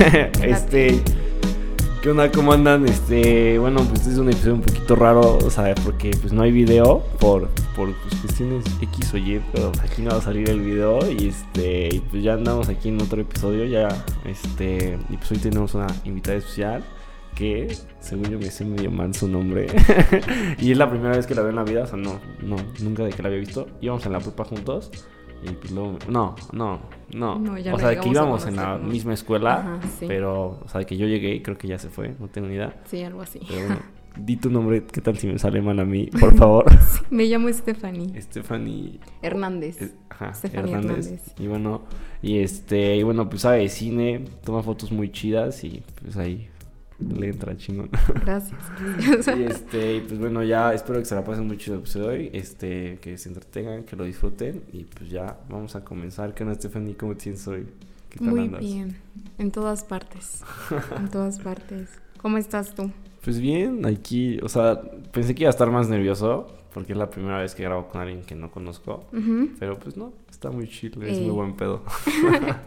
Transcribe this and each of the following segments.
este. ¿Qué onda? ¿Cómo andan? Este, bueno, pues este es un episodio un poquito raro, o sea, porque pues no hay video por, por pues, cuestiones X o Y, pero aquí no va a salir el video y este, y pues ya andamos aquí en otro episodio, ya, este, y pues hoy tenemos una invitada especial que, según yo me sé medio mal su nombre, y es la primera vez que la veo en la vida, o sea, no, no, nunca de que la había visto, íbamos en la prepa juntos y pues luego, no, no, no. No, ya o sea, de que íbamos en la misma escuela, Ajá, sí. pero, o sea, de que yo llegué y creo que ya se fue, no tengo ni idea. Sí, algo así. Pero bueno, di tu nombre, ¿qué tal si me sale mal a mí? Por favor. Me llamo Stephanie Stephanie Hernández. ajá, Stephanie Hernández. Hernández. Y bueno, y este, y bueno, pues sabe de cine, toma fotos muy chidas y pues ahí le entra chingón. Gracias. y este, y pues bueno, ya espero que se la pasen episodio de hoy, este, que se entretengan, que lo disfruten y pues ya vamos a comenzar. ¿Qué onda, Stephanie? ¿Cómo te sientes hoy? ¿Qué tal Muy andas? bien. En todas partes. En todas partes. ¿Cómo estás tú? Pues bien, aquí, o sea, pensé que iba a estar más nervioso porque es la primera vez que grabo con alguien que no conozco. Pero pues no, está muy chill, es muy buen pedo.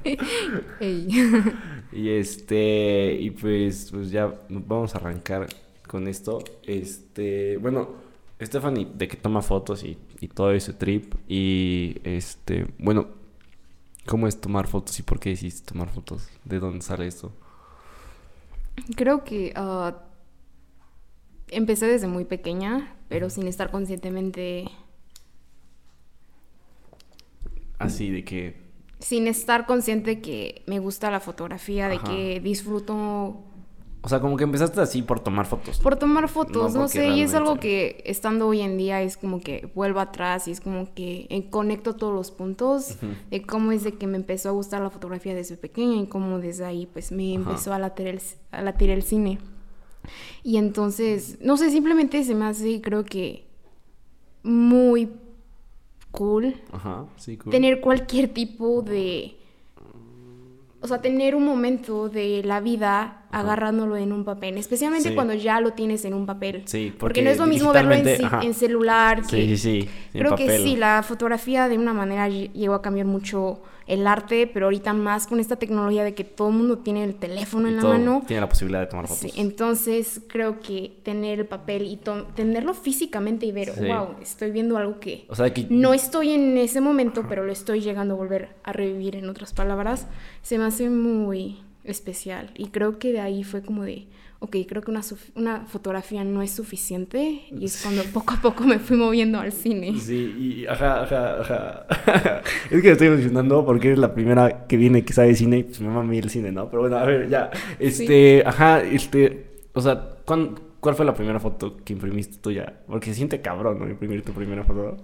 Y este, y pues, pues ya vamos a arrancar con esto. Este, bueno, Stephanie, de que toma fotos y, y todo ese trip. Y este, bueno, ¿cómo es tomar fotos y por qué decidiste tomar fotos? ¿De dónde sale esto? Creo que ah, empecé desde muy pequeña, pero sin estar conscientemente. Así de que, Sin estar consciente que me gusta la fotografía, de que disfruto o sea, como que empezaste así por tomar fotos. por tomar fotos, No, sé, y es algo que estando hoy en día es como que vuelvo atrás y es como que eh, conecto todos los puntos de cómo es de que me empezó a gustar la fotografía desde pequeña y cómo desde ahí pues me Ajá. empezó a latir el, a latir el cine. Y entonces, no sé, simplemente se me hace creo que muy cool Ajá, sí, cool. tener cualquier tipo de... O sea, tener un momento de la vida agarrándolo en un papel, especialmente Sí. cuando ya lo tienes en un papel. Sí, porque, porque no es lo mismo verlo en, en celular. Que, Sí, sí, sí. en Creo que sí, la fotografía de una manera lle- llegó a cambiar mucho el arte, pero ahorita más con esta tecnología de que todo el mundo tiene el teléfono en la mano. Tiene la posibilidad de tomar Sí, fotos. entonces creo que tener el papel y tenerlo físicamente y ver, Sí. wow, estoy viendo algo que O sea, que no estoy en ese momento, pero lo estoy llegando a volver a revivir en otras palabras, se me hace muy especial. Y creo que de ahí fue como de, ok, creo que una, una fotografía no es suficiente. Y es cuando poco a poco me fui moviendo al cine. Sí, y ajá, ajá, ajá. es que me estoy emocionando porque eres la primera que viene que sabe cine y pues me mí el cine, ¿no? Pero bueno, a ver, ya. Este, ajá, este, o sea, ¿cuán- ¿cuál fue la primera foto que imprimiste tuya? Porque se siente cabrón, ¿no? Imprimir tu primera foto.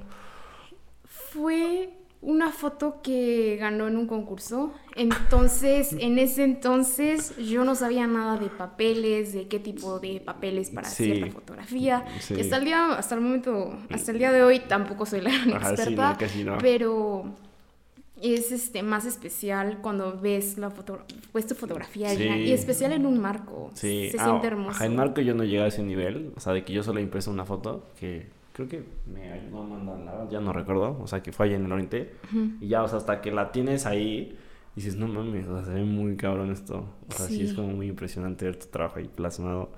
Fue una foto que ganó en un concurso. Entonces, en ese entonces yo no sabía nada de papeles, de qué tipo de papeles para Sí. cierta fotografía. Sí. Y hasta el día, hasta el momento, hasta el día de hoy tampoco soy la gran Ajá, sí, experta. no, casi no. Pero es este más especial cuando ves la foto, ves tu fotografía Sí. y especial en un marco. Sí. Se ah, siente hermoso. En Marco yo no llegué a ese nivel, o sea, de que yo solo impreso una foto que creo que me ayudó a mandarla, ya no recuerdo, o sea, que fue allá en el oriente. Y ya, o sea, hasta que la tienes ahí, dices, no mames, o sea, se ve muy cabrón esto. O sea, sí, Sí. es como muy impresionante ver tu trabajo ahí plasmado.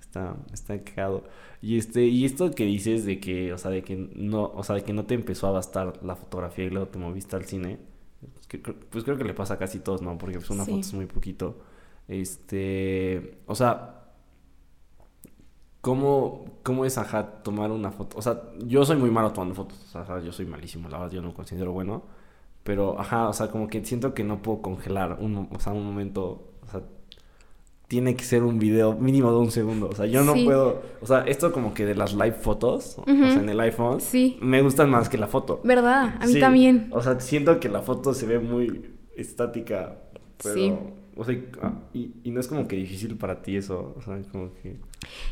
Está, está cagado. Y este, y esto que dices de que, o sea, de que no, o sea, de que no te empezó a bastar la fotografía y luego te moviste al cine. Pues, que- pues creo que le pasa a casi todos, ¿no? Porque pues, una Sí. foto es muy poquito. Este, o sea, ¿Cómo, ¿Cómo es, ajá, tomar una foto? O sea, yo soy muy malo tomando fotos. O sea, yo soy malísimo, la verdad, yo no me considero bueno. Pero, ajá, o sea, como que siento que no puedo congelar un, o sea, un momento. O sea, tiene que ser un video mínimo de un segundo. O sea, yo no Sí. puedo. O sea, esto como que de las live fotos, o sea, en el iPhone, Sí. me gustan más que la foto. ¿Verdad? A mí Sí, también. O sea, siento que la foto se ve muy estática. Pero, Sí. O sea, ah, y, y no es como que difícil para ti eso. O sea, como que.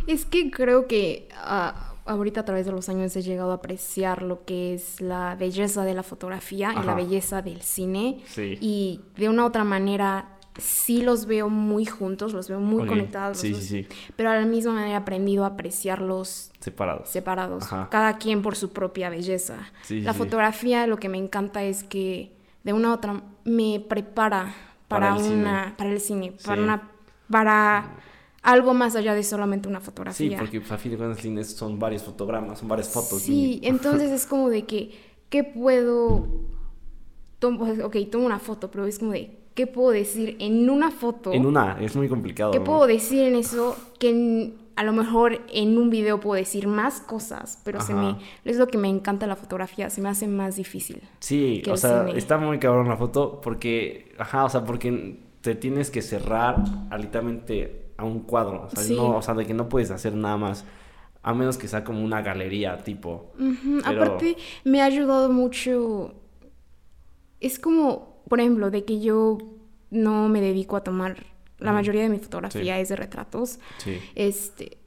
Es que creo que ah, ahorita a través de los años he llegado a apreciar lo que es la belleza de la fotografía y la belleza del cine. Sí. Y de una u otra manera sí los veo muy juntos, los veo muy conectados. Sí, sí, sí. Pero a la misma manera he aprendido a apreciarlos Separados. separados, Ajá. cada quien por su propia belleza. Sí, la sí. fotografía lo que me encanta es que de una u otra me prepara para, una, cine. para el cine, Sí. para una, para algo más allá de solamente una Sí, fotografía. porque pues, a fin de cuentas son varios fotogramas, son varias fotos. Sí, y- entonces es como de que, ¿qué puedo? Tomo, ok, tomo una foto, pero es como de, ¿qué puedo decir en una foto? En una, es muy complicado. ¿Qué ¿no? puedo decir en eso que en- a lo mejor en un video puedo decir más cosas, pero se me, es lo que me encanta la fotografía, se me hace más difícil. Sí, o sea, cine. está muy cabrón la foto porque, ajá, o sea, porque te tienes que cerrar a literalmente a un cuadro, o sea, Sí. no, o sea, de que no puedes hacer nada más, a menos que sea como una galería, tipo. Pero- Aparte, me ha ayudado mucho. Es como, por ejemplo, de que yo no me dedico a tomar. La mayoría de mi fotografía Sí. es de retratos. Sí. Este.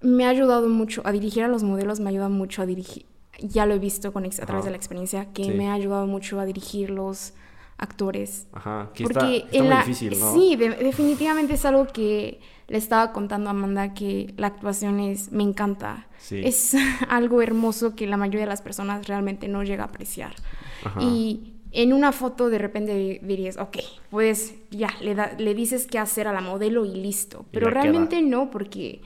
Me ha ayudado mucho a dirigir a los modelos, me ayuda mucho a dirigir. Ya lo he visto con, a través Ajá. de la experiencia, que Sí. me ha ayudado mucho a dirigir los actores. Ajá, que Porque está, está muy la- difícil, ¿no? Sí, de- definitivamente es algo que le estaba contando a Amanda que la actuación es, me encanta. Sí. Es algo hermoso que la mayoría de las personas realmente no llega a apreciar. Ajá. Y en una foto de repente di- dirías, ok, pues ya, le, da- le dices qué hacer a la modelo y listo. Y Pero queda. realmente no, porque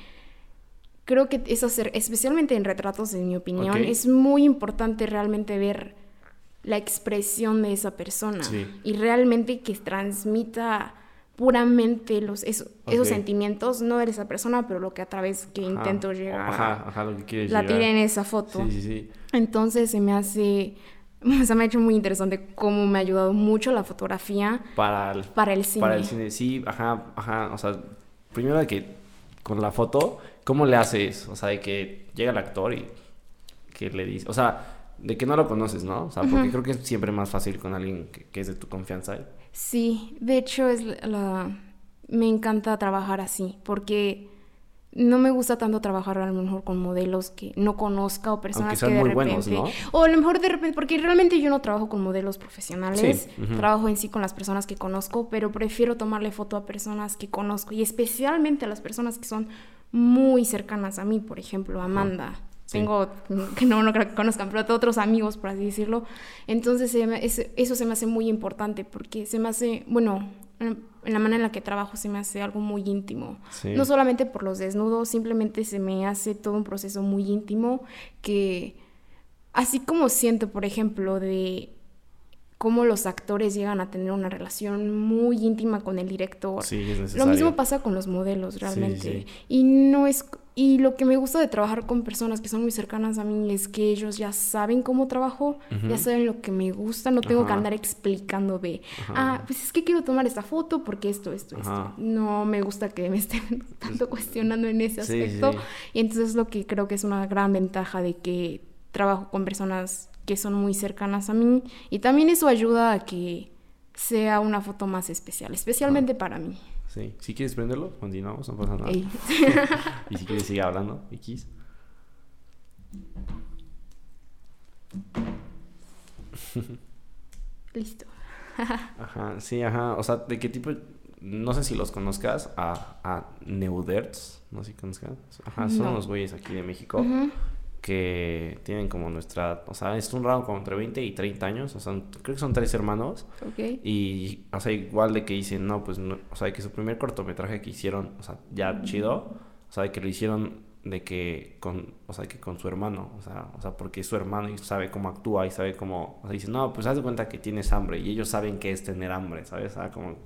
creo que es hacer, especialmente en retratos, en mi opinión, es muy importante realmente ver la expresión de esa persona Sí. y realmente que transmita puramente los, eso- esos sentimientos, no de esa persona, pero lo que a través que Ajá. intento llegar Ajá, ajá, lo que quieres la tiré en esa foto. Sí, sí, sí. Entonces se me hace, se me ha hecho muy interesante cómo me ha ayudado mucho la fotografía Para el, para el cine. para el cine, sí, ajá, ajá, o sea, primero de que con la foto, ¿cómo le haces? O sea, de que llega el actor y que le dice, o sea, de que no lo conoces, ¿no? O sea, porque creo que es siempre más fácil con alguien que, que es de tu confianza. Sí, de hecho es la- me encanta trabajar así, porque no me gusta tanto trabajar a lo mejor con modelos que no conozca o personas que de muy repente buenos, ¿no? o a lo mejor de repente porque realmente yo no trabajo con modelos profesionales, Sí, trabajo en sí con las personas que conozco, pero prefiero tomarle foto a personas que conozco y especialmente a las personas que son muy cercanas a mí, por ejemplo, Amanda. Sí. Tengo, que no, no creo que conozcan, pero tengo otros amigos, por así decirlo. Entonces, eso se me hace muy importante porque se me hace, bueno, en la manera en la que trabajo se me hace algo muy íntimo. Sí. No solamente por los desnudos, simplemente se me hace todo un proceso muy íntimo que, así como siento, por ejemplo, de cómo los actores llegan a tener una relación muy íntima con el director. Sí, es Lo necesario. mismo pasa con los modelos, realmente. sí. Y no es y lo que me gusta de trabajar con personas que son muy cercanas a mí es que ellos ya saben cómo trabajo, ya saben lo que me gusta, no tengo que andar explicando de, Ajá. ah, pues es que quiero tomar esta foto porque esto, esto, Ajá. esto. No me gusta que me estén tanto cuestionando en ese Sí, aspecto. sí. Y entonces es lo que creo que es una gran ventaja de que trabajo con personas que son muy cercanas a mí y también eso ayuda a que sea una foto más especial, especialmente para mí. Sí, si quieres prenderlo, continuamos, no pasa nada. Ey. Y si quieres sigue hablando, X. Listo. Ajá, sí, ajá. O sea, ¿de qué tipo? No sé si los conozcas a, a Neuderts. No sé si conozcas. Ajá, son No. unos güeyes aquí de México Ujú. Que tienen como nuestra. O sea, es un rango como entre 20 y 30 años. O sea, creo que son tres hermanos. Ok. Y, o sea, igual de que dicen, no, pues, no, o sea, que su primer cortometraje que hicieron, o sea, ya chido, o sea, que lo hicieron de que con, o sea, que con su hermano, o sea, o sea, porque es su hermano y sabe cómo actúa y sabe cómo, o sea, dicen, no, pues haz de cuenta que tienes hambre y ellos saben qué es tener hambre, ¿sabes? O sea, como,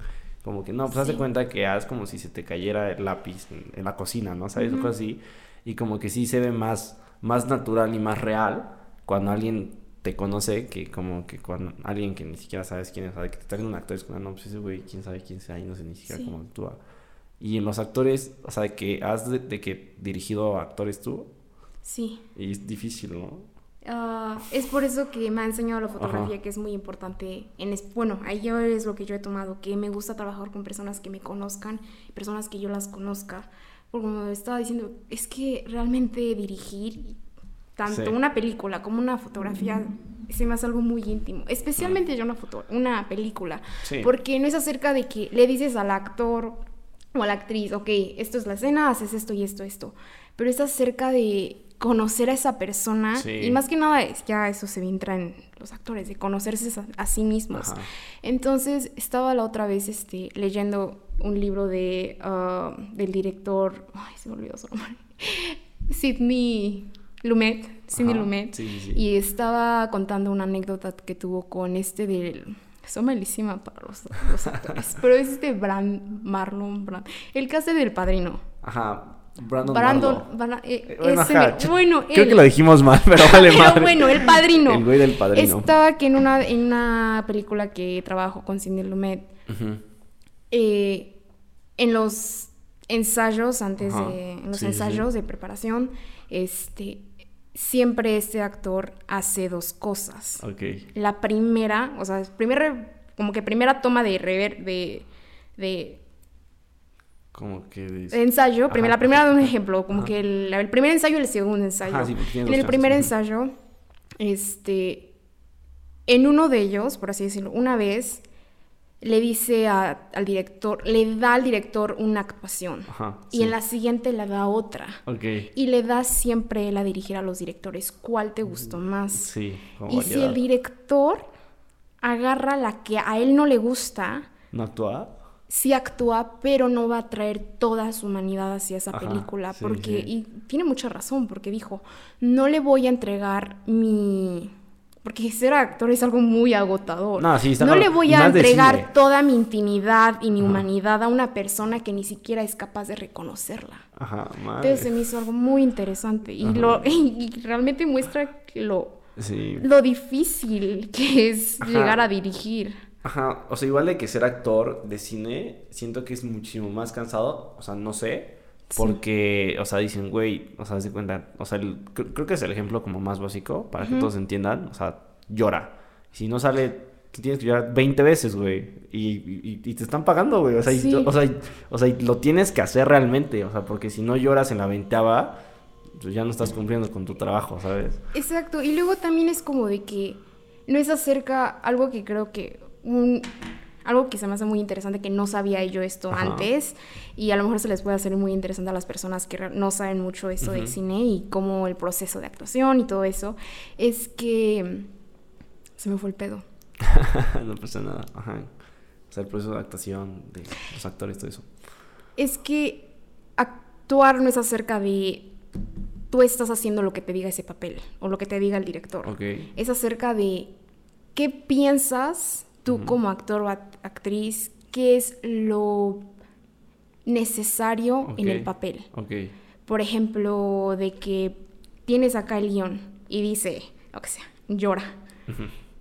como que, no, pues haz de cuenta que haz como si se te cayera el lápiz en, en la cocina, ¿no? ¿Sabes? O Ujú. cosas así, y como que sí se ve más, más natural y más real cuando alguien te conoce que como que cuando alguien que ni siquiera sabes quién es, sabe que te traen un actor es como, no, pues ese güey, quién sabe quién sea y no sé ni siquiera Sí. cómo actúa. Y en los actores, o sea, de que has de, de que dirigido a actores tú, Sí. y es difícil, ¿no? Ah, es por eso que me ha enseñado la fotografía Ajá. que es muy importante. En es- bueno, ahí yo es lo que yo he tomado, que me gusta trabajar con personas que me conozcan, personas que yo las conozca. Como estaba diciendo, es que realmente dirigir tanto Sí. una película como una fotografía se me hace algo muy íntimo. Especialmente ya una foto, una película. Sí. Porque no es acerca de que le dices al actor o a la actriz, ok, esto es la escena, haces esto y esto, esto. Pero es acerca de conocer a esa persona Sí. y más que nada es, ya eso se entra en los actores, de conocerse a, sí mismos. Entonces, estaba la otra vez este, leyendo un libro de, ah, del director, ay, se me olvidó su nombre, Sidney Lumet, Sidney Lumet, y estaba contando una anécdota que tuvo con este del... Son malísima para los, actores, pero es este Brand, Marlon Brand, el hace del padrino. Ajá, Brandon, eh, bueno, creo que lo dijimos mal, pero vale pero bueno, el padrino. el güey del padrino. Estaba aquí en una, en una película que trabajo con Cindy Lumet. Eh, en los ensayos, antes de. En los ensayos de preparación, este. Siempre este actor hace dos cosas. La primera, o sea, primera, como que primera toma de rever, de, de como que ensayo, primera, la primera de un ejemplo, como que el, primer ensayo y el segundo ensayo. en el primer ensayo, este, en uno de ellos, por así decirlo, una vez le dice al director, le da al director una actuación y en la siguiente le da otra. Y le da siempre él a dirigir a los directores cuál te gustó más. Sí, y si el director agarra la que a él no le gusta, ¿no actúa? Sí actúa, pero no va a traer toda su humanidad hacia esa película. porque, y tiene mucha razón, porque dijo, no le voy a entregar mi... Porque ser actor es algo muy agotador. No, no le voy a entregar toda mi intimidad y mi humanidad a una persona que ni siquiera es capaz de reconocerla. Ajá, Entonces se me hizo algo muy interesante. Y, lo, y realmente muestra lo, lo difícil que es llegar a dirigir. Ajá, o sea, igual de que ser actor de cine, siento que es muchísimo más cansado, o sea, no sé, porque, o sea, dicen, güey, o sea, se cuenta, o sea, creo que es el ejemplo como más básico, para que todos entiendan, o sea, llora. Si no sale, tienes que llorar 20 veces, güey, y, te están pagando, güey, o sea, o, sea, o sea, lo tienes que hacer realmente, o sea, porque si no lloras en la ventaba, pues ya no estás cumpliendo con tu trabajo, ¿sabes? Exacto, y luego también es como de que no es acerca, algo que creo que algo que se me hace muy interesante, que no sabía yo esto antes, y a lo mejor se les puede hacer muy interesante a las personas que no saben mucho esto del cine y cómo el proceso de actuación y todo eso, es que se me fue el pedo. no pasa nada, ajá. O sea, el proceso de actuación de los actores, todo eso. Es que actuar no es acerca de tú estás haciendo lo que te diga ese papel o lo que te diga el director. Es acerca de qué piensas tú como actor o actriz, qué es lo necesario en el papel. Por ejemplo, de que tienes acá el guion y dice, lo que sea, llora.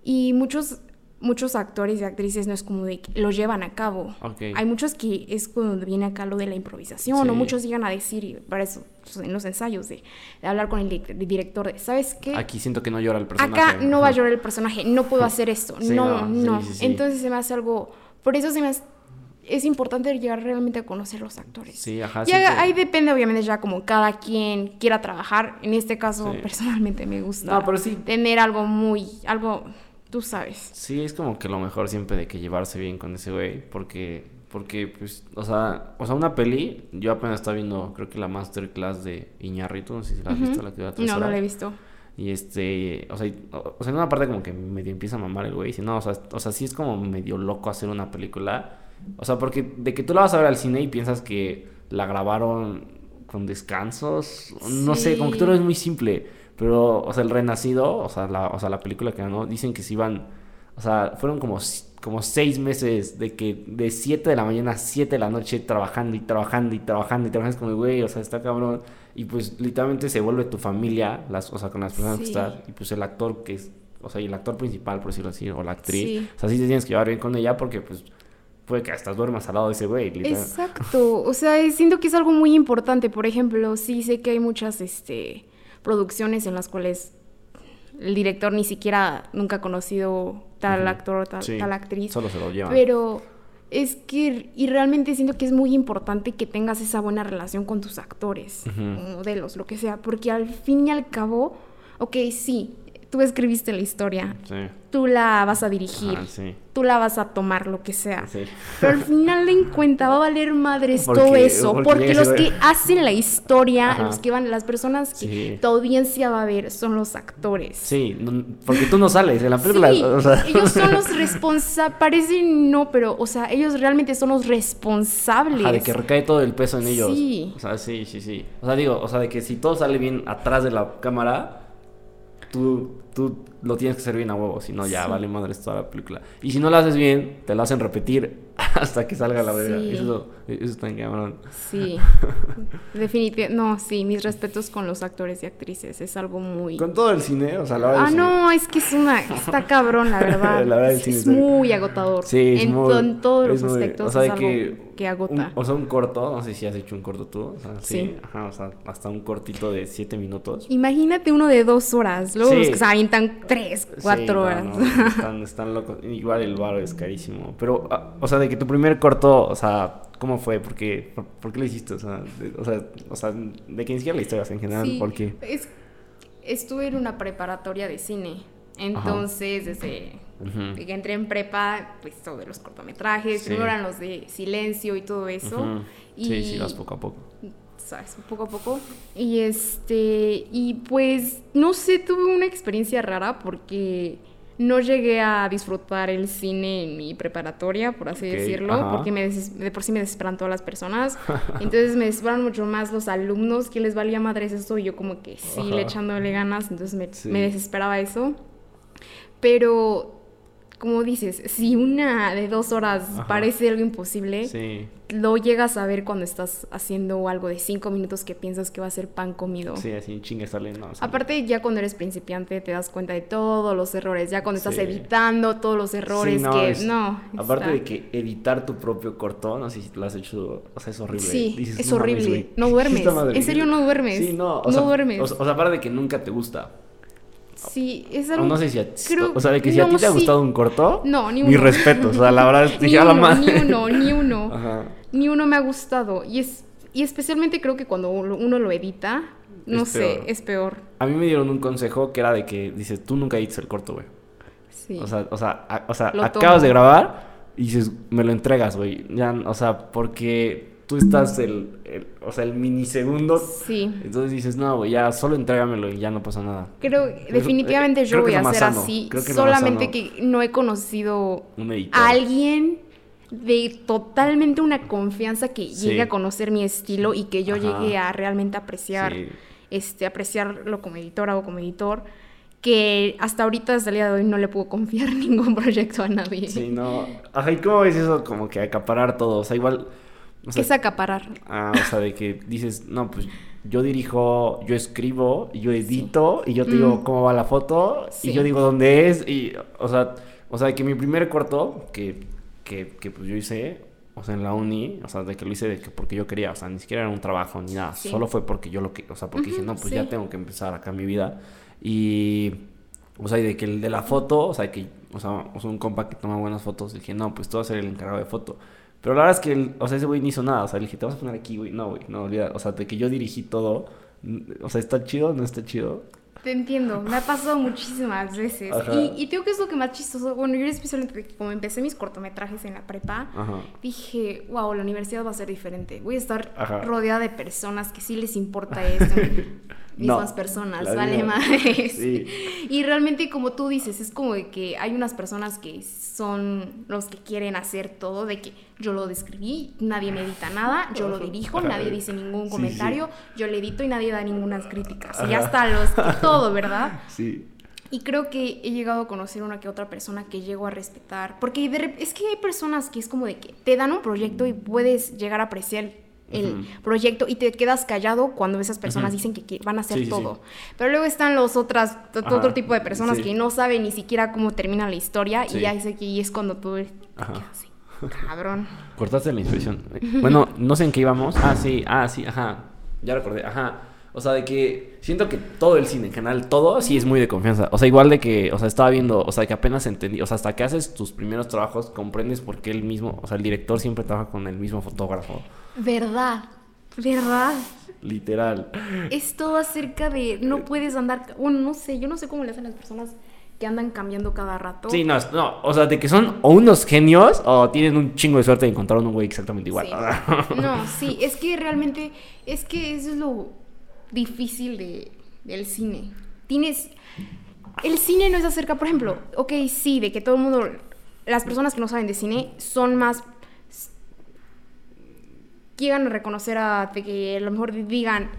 Y muchos muchos actores y actrices no es como de que lo llevan a cabo. Hay muchos que es cuando viene acá lo de la improvisación, o muchos llegan a decir, para eso, en los ensayos, de, hablar con el, director, de, ¿sabes qué? Aquí siento que no llora el personaje. Acá no va a llorar el personaje, no puedo hacer esto, no, no. Entonces se me hace algo, por eso se me hace, es importante llegar realmente a conocer los actores. Sí, ajá. Y ahí depende, obviamente, ya como cada quien quiera trabajar. En este caso, personalmente me gusta tener algo muy, algo tú sabes. Sí, es como que lo mejor siempre de que llevarse bien con ese güey, porque, porque, pues, o sea, o sea, una peli, yo apenas estaba viendo, creo que la masterclass de Iñarrito, no sé si la has visto, la que No, no la he visto. Y este, o sea, o, sea, en una parte como que medio empieza a mamar el güey, y no, o sea, o sea, sí es como medio loco hacer una película, o sea, porque de que tú la vas a ver al cine y piensas que la grabaron con descansos, no sé, como que todo es muy simple. Pero, o sea, el Renacido, o sea, la, o sea, la película que ganó, dicen que se iban, o sea, fueron como, como seis meses de que de 7 de la mañana a 7 de la noche trabajando y trabajando y trabajando y trabajando. Es como, güey, o sea, está cabrón. Y pues literalmente se vuelve tu familia, las, o sea, con las personas que estás. Y pues el actor que es, o sea, y el actor principal, por decirlo así, o la actriz. O sea, sí te tienes que llevar bien con ella porque pues puede que hasta duermas al lado de ese güey. Exacto. O sea, siento que es algo muy importante. Por ejemplo, sí sé que hay muchas, este producciones en las cuales el director ni siquiera nunca ha conocido tal actor o tal, actriz. Solo se lo lleva. Pero es que, y realmente siento que es muy importante que tengas esa buena relación con tus actores, modelos, lo que sea, porque al fin y al cabo, ok, sí, tú escribiste la historia, Sí. tú la vas a dirigir, Ah, sí. tú la vas a tomar, lo que sea. Sí. Pero al final de cuenta va a valer madres Porque- todo eso, porque los que hacen la historia, Ajá. los que van, las personas que tu audiencia va a ver son los actores. Sí, porque tú no sales en la película. Sí, o sea, ellos son los responsables, parece no, pero, o sea, ellos realmente son los responsables. Ajá, de que recae todo el peso en ellos. Sí. O sea, sí, sí, sí. O sea, digo, o sea, de que si todo sale bien atrás de la cámara, tú, tú lo tienes que hacer bien a huevo, si no ya Sí. vale madres toda la película. Y si no lo haces bien, te lo hacen repetir hasta que salga la verga. Sí. Eso, eso está en cabrón. Sí, definitivamente, no, sí, mis respetos con los actores y actrices, es algo muy... Con todo el cine, o sea, la verdad. Ah, cine- no, es que es una, está cabrón, la verdad. La verdad, es, es muy agotador. Sí, es en, muy- en todos es los muy- aspectos o sea, es de algo que que, agota. Un- o sea, un corto, no sé si has hecho un corto tú. O sea, sí. Sí. Ajá, o sea, hasta un cortito de siete minutos. Imagínate uno de dos horas, luego Sí. los que se avientan tres, cuatro Sí, no, horas. no, están, están locos. Igual el bar es carísimo. Pero, ah, o sea, de que tu primer corto, o sea, ¿cómo fue? ¿Por qué, por, por qué lo hiciste? O sea, de, o sea, o sea, de que ni siquiera la historia, en general, Sí, ¿por qué? es- estuve en una preparatoria de cine. Entonces, desde Que entré en prepa, pues todo de los cortometrajes, Sí. primero eran los de silencio y todo eso. Y, Sí, sí, vas poco a poco. ¿sabes? Poco a poco. Y este, y pues, no sé, tuve una experiencia rara porque no llegué a disfrutar el cine en mi preparatoria, por así decirlo, ajá. porque me de por sí me desesperan todas las personas. Entonces me desesperan mucho más los alumnos que les valía madres esto y yo como que sí, Ajá. le echándole ganas, entonces me, Sí. me desesperaba eso. Pero, como dices, si una de dos horas Ajá. parece algo imposible, Sí, lo llegas a ver cuando estás haciendo algo de cinco minutos que piensas que va a ser pan comido. sí, así chingue sale, no. sea, Aparte, ya cuando eres principiante te das cuenta de todos los errores, ya cuando estás editando todos los errores sí, no, que es- no. Aparte está- de que editar tu propio corto, no sé si lo has hecho, o sea, es horrible. Sí, Dices, es "No mames, horrible. No duermes. esta madre". En serio, no duermes. Sí, no, o No sea, duermes. O, o sea, aparte de que nunca te gusta. Sí, es algo no sé si a, creo- o sea, de que si a ti te ha sí. gustado un corto, No, ni mi uno. respeto, o sea, la verdad ni dije a la uno, madre. ni uno, ni uno. Ajá. Ni uno me ha gustado. Y es y especialmente creo que cuando uno uno lo edita, no Es sé, peor. es peor. A mí me dieron un consejo que era de que dices, tú nunca edites el corto, güey. Sí. O sea, o sea, a- o sea acabas tomo. de grabar y dices, me lo entregas, güey. Ya, o sea, porque tú estás el, el- o sea, el minisegundo. sí. Entonces dices, no, güey, ya solo entrégamelo y ya no pasa nada. Creo, definitivamente eh, yo creo voy a hacer sano. así. Creo que solamente que no he conocido a alguien de totalmente una confianza que Sí. llegue a conocer mi estilo y que yo Ajá. llegue a realmente apreciar, Sí. este, apreciarlo como editora o como editor. Que hasta ahorita, hasta el día de hoy, no le puedo confiar ningún proyecto a nadie. Sí, no. Ajá, ¿y cómo ves eso? Como que acaparar todo. O sea, igual. O ¿Qué sea, es acaparar? Ah, o sea, de que dices, no, pues yo dirijo, yo escribo, yo edito y yo te digo Mm. cómo va la foto Sí. y yo digo dónde es y, o sea, o sea, de que mi primer corto que, que, que pues yo hice, o sea, en la uni, o sea, de que lo hice de que porque yo quería, o sea, ni siquiera era un trabajo ni nada, Sí. solo fue porque yo lo que, o sea, porque dije, no, pues ya tengo que empezar acá mi vida y... O sea, y de que el de la foto, o sea, que, o sea, o sea, un compa que toma buenas fotos, dije, no, pues tú vas a ser el encargado de foto. Pero la verdad es que, el- o sea, ese güey ni hizo nada. O sea, le dije, te vas a poner aquí, güey. No, güey, no, olvida. O sea, de que yo dirigí todo. O sea, ¿está chido? ¿No está chido? Te entiendo, me ha pasado muchísimas veces. Ajá. Y, y tengo que es lo que más chistoso. Bueno, yo especialmente como empecé mis cortometrajes en la prepa, Ajá. dije, wow, la universidad va a ser diferente. Voy a estar Ajá. rodeada de personas que sí les importa esto. Mismas No, personas, vale misma. madres. Sí. Y realmente, como tú dices, es como de que hay unas personas que son los que quieren hacer todo, de que yo lo describí, nadie me edita nada, yo lo dirijo, Ajá. nadie dice ningún Sí, comentario, yo le edito y nadie da ninguna críticas. Y ya está, los, todo, ¿verdad? Sí. Y creo que he llegado a conocer una que otra persona que llego a respetar. Porque de es que hay personas que es como de que te dan un proyecto y puedes llegar a apreciar el proyecto y te quedas callado cuando esas personas dicen que, van a hacer Sí, todo. sí. Pero luego están los otras, Ajá, otro tipo de personas sí. que no saben ni siquiera cómo termina la historia y ya es aquí y es cuando tú Ajá. así, cabrón. Cortaste la inspiración. Bueno, no sé en qué íbamos. Ah, sí, ah, sí, ajá. Ya recordé, ajá. O sea, de que siento que todo el cine en general, todo sí es muy de confianza. O sea, igual de que, o sea, estaba viendo, o sea, que apenas entendí, o sea, hasta que haces tus primeros trabajos, comprendes por qué el mismo, o sea, el director siempre trabaja con el mismo fotógrafo. Verdad, verdad. Literal. Es todo acerca de no puedes andar, bueno, no sé, yo no sé cómo le hacen las personas que andan cambiando cada rato. Sí, no, no, o sea, de que son o unos genios o tienen un chingo de suerte de encontrar un güey exactamente igual. Sí. No, sí, es que realmente, es que eso es lo difícil de, del cine. Tienes, el cine no es acerca, por ejemplo, ok, sí, de que todo el mundo, las personas que no saben de cine son más, llegan a reconocer a, de que a lo mejor digan,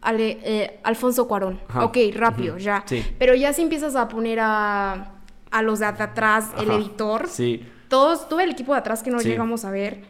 Ale- eh, Alfonso Cuarón. Ajá. Ok, rápido, ya. sí. Pero ya si empiezas a poner a, a los de atrás, el editor, Sí. todos, todo el equipo de atrás que no Sí. llegamos a ver.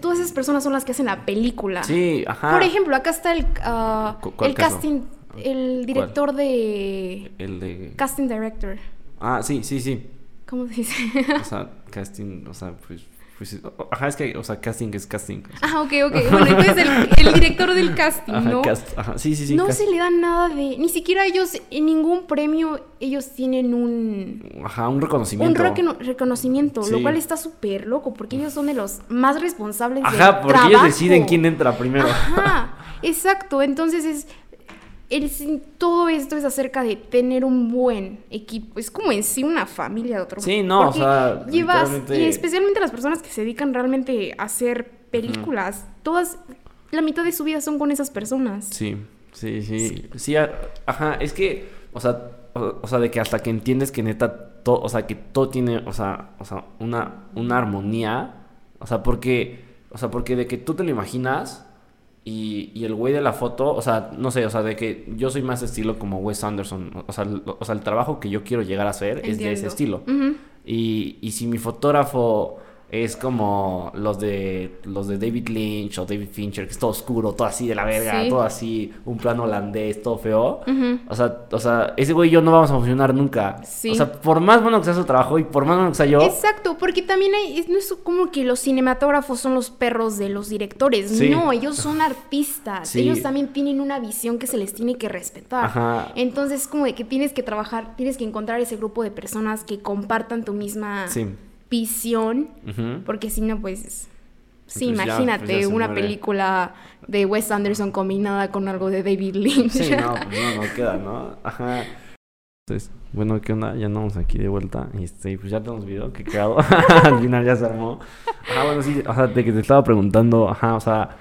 Todas esas personas son las que hacen la película. Sí, ajá. Por ejemplo, acá está el, ah, ¿Cu- cuál el caso? casting, el director de El de. casting director. Ah, sí, sí, sí. ¿Cómo se dice? O sea, casting, o sea, pues. Pues ajá, es que, o sea, casting es casting. o sea. ah, ok, ok. Bueno, entonces el, el director del casting, Ajá, ¿no? cast- ajá, sí, sí, sí. no cast- se le da nada de. Ni siquiera ellos, en ningún premio, ellos tienen un. Ajá, un Un reconocimiento. recono- reconocimiento, Sí. lo cual está súper loco, porque ellos son de los más responsables Ajá, del porque ellos deciden quién entra primero. Ajá, exacto. Entonces es. El todo esto es acerca de tener un buen equipo. Es como en sí una familia de otro. Sí, no, o sea, Llevas, literalmente- y especialmente las personas que se dedican realmente a hacer películas, todas. La mitad de su vida son con esas personas. Sí, sí, sí. Sí, a- ajá, es que, o sea, o, o sea, de que hasta que entiendes que neta, todo, o sea, que todo tiene, o sea, o sea, una, una armonía, o sea, porque, o sea, porque de que tú te lo imaginas y, y el güey de la foto, o sea, no sé, o sea, de que yo soy más estilo como Wes Anderson, o sea, o sea, el trabajo que yo quiero llegar a hacer es de ese estilo. Y, y si mi fotógrafo es como los de los de David Lynch o David Fincher, que es todo oscuro, todo así de la verga, Sí. todo así, un plano holandés, todo feo. O sea, o sea, ese güey y yo no vamos a funcionar nunca. Sí. O sea, por más bueno que sea su trabajo y por más bueno que sea yo. Exacto, porque también hay, no es como que los cinematógrafos son los perros de los directores. Sí. No, ellos son artistas. Ellos también tienen una visión que se les tiene que respetar. Ajá. Entonces, como de que tienes que trabajar, tienes que encontrar ese grupo de personas que compartan tu misma Sí. Visión. Porque si no, pues. Sí, Pues ya, imagínate pues ya una muere. película de Wes Anderson combinada con algo de David Lynch. Sí, no, pues no, no queda, ¿no? Ajá. Entonces, bueno, ¿qué onda? Ya andamos aquí de vuelta. Este, pues ya tenemos video, qué cagado. Al final ya se armó. Ajá, bueno, sí, o sea, de que te estaba preguntando, ajá, o sea,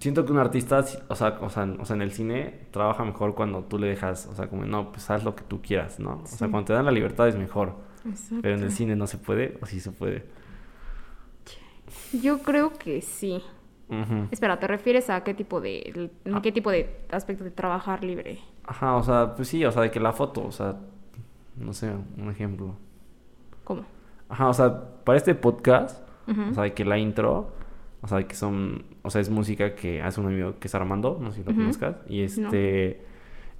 siento que un artista, o sea, o sea, o sea, en el cine trabaja mejor cuando tú le dejas, o sea, como, no, pues haz lo que tú quieras, ¿no? O sea, cuando te dan la libertad es mejor. Exacto. Pero en el cine no se puede, o sí se puede. Yo creo que sí. Espera, ¿te refieres a qué tipo de Ah. qué tipo de aspecto de trabajar libre? Ajá, o sea, pues sí, o sea, de que la foto, o sea, no sé, un ejemplo. ¿Cómo? Ajá, o sea, para este podcast, o sea, de que la intro, o sea, que son, o sea, es música que hace un amigo que es Armando, no sé si lo Ujú. conozcas, y este,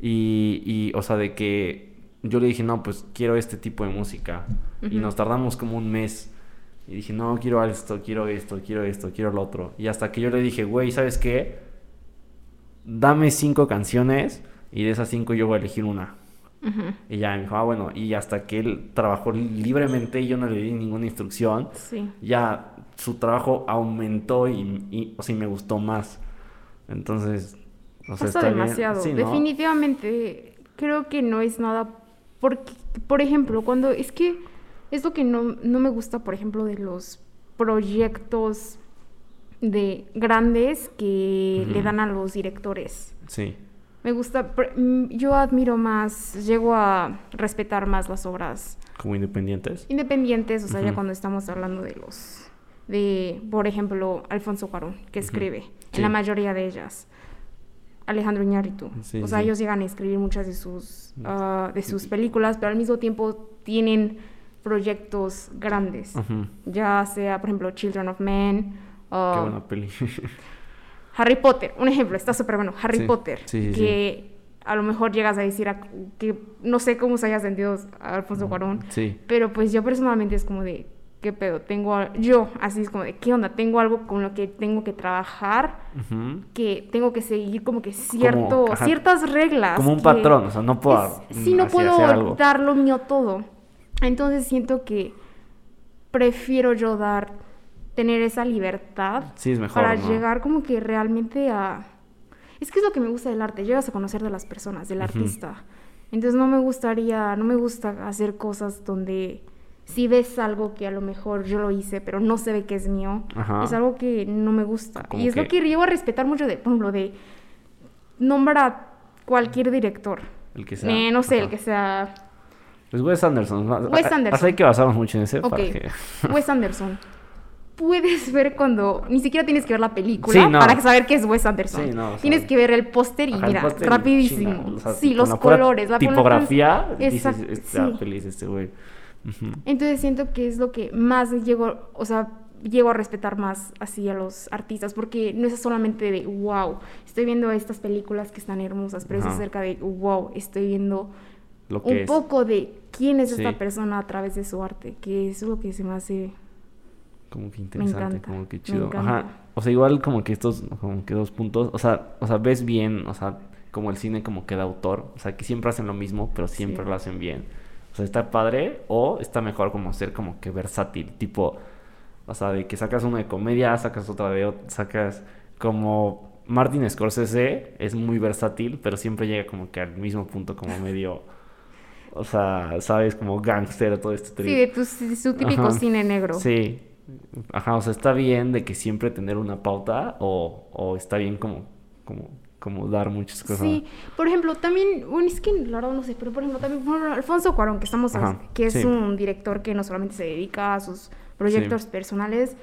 y, y, o sea, de que yo le dije, no, pues quiero este tipo de música, y Ujú. nos tardamos como un mes, y dije, no, quiero esto, quiero esto, quiero esto, quiero lo otro, y hasta que yo le dije, güey, ¿sabes qué? Dame cinco canciones, y de esas cinco yo voy a elegir una. Ujú. Y ya me dijo, ah, bueno, y hasta que él trabajó libremente y yo no le di ninguna instrucción, Sí. ya su trabajo aumentó y, y, o sea, y me gustó más. Entonces, o sea, Pasa demasiado. Sí, ¿no? Definitivamente creo que no es nada porque por ejemplo, cuando es que es lo que no, no me gusta, por ejemplo, de los proyectos de grandes que le dan a los directores. Sí, Me gusta, mm, yo admiro más, llego a respetar más las obras como independientes. independientes, o sea, ya cuando estamos hablando de los, de, por ejemplo, Alfonso Cuarón, que escribe, Sí. en la mayoría de ellas. Alejandro Iñárritu. Sí, o sea, sí. ellos llegan a escribir muchas de sus, Mm. ah, de sus películas, pero al mismo tiempo tienen proyectos grandes. Ya sea, por ejemplo, Children of Men, ah, Qué buena peli. Harry Potter, un ejemplo, está súper bueno, Harry Sí, Potter, que a lo mejor llegas a decir a- que no sé cómo se haya sentido a Alfonso Cuarón, sí, pero pues yo personalmente es como de, ¿qué pedo? Tengo, yo así es como de, ¿qué onda? Tengo algo con lo que tengo que trabajar, que tengo que seguir como que cierto, ciertas reglas. como un patrón, o sea, no puedo es- sí, no así puedo dar lo mío todo. Entonces siento que prefiero yo dar tener esa libertad Sí, es mejor, para ¿no? llegar como que realmente a... Es que es lo que me gusta del arte, llegas a conocer de las personas, del artista. Entonces no me gustaría, no me gusta hacer cosas donde si ves algo que a lo mejor yo lo hice, pero no se ve que es mío, Ajá. es algo que no me gusta. Como Y es lo que- llevo a respetar mucho de, por ejemplo, de nombra a cualquier director. El que sea. Eh, no sé, el que sea Pues Wes Anderson. Wes Ah, Anderson. ah, hay que basarnos mucho en ese Ok. para que... Wes Anderson. Puedes ver cuando ni siquiera tienes que ver la película Sí, no. para saber que es Wes Anderson. Sí, no, o sea, tienes que ver el póster y mira, rapidísimo. o sea, sí, los colores, la tipografía. Dices, está sí. feliz este güey. Entonces siento que es lo que más llego, o sea, llego a respetar más así a los artistas, porque no es solamente de wow, estoy viendo estas películas que están hermosas, pero es acerca de wow, estoy viendo Lo que un es. poco de quién es Sí. esta persona a través de su arte, que es lo que se me hace Como que interesante, encanta, como que chido. Ajá. O sea, igual como que estos, como que dos puntos. O sea, o sea, ves bien, o sea, como el cine como que de autor. O sea, que siempre hacen lo mismo, pero siempre Sí. lo hacen bien. O sea, está padre o está mejor como ser como que versátil. Tipo, o sea, de que sacas una de comedia, sacas otra de sacas como Martin Scorsese es muy versátil, pero siempre llega como que al mismo punto como medio o sea, sabes, como gangster todo este Sí, de tu, su típico Ajá. cine negro. Sí. Ajá, o sea, está bien de que siempre tener una pauta o, o está bien como, como, como dar muchas cosas. Sí, por ejemplo, también, bueno, es que la verdad no sé, pero por ejemplo, también por ejemplo, Alfonso Cuarón, que estamos, Ajá, que es sí. un director que no solamente se dedica a sus proyectos personales,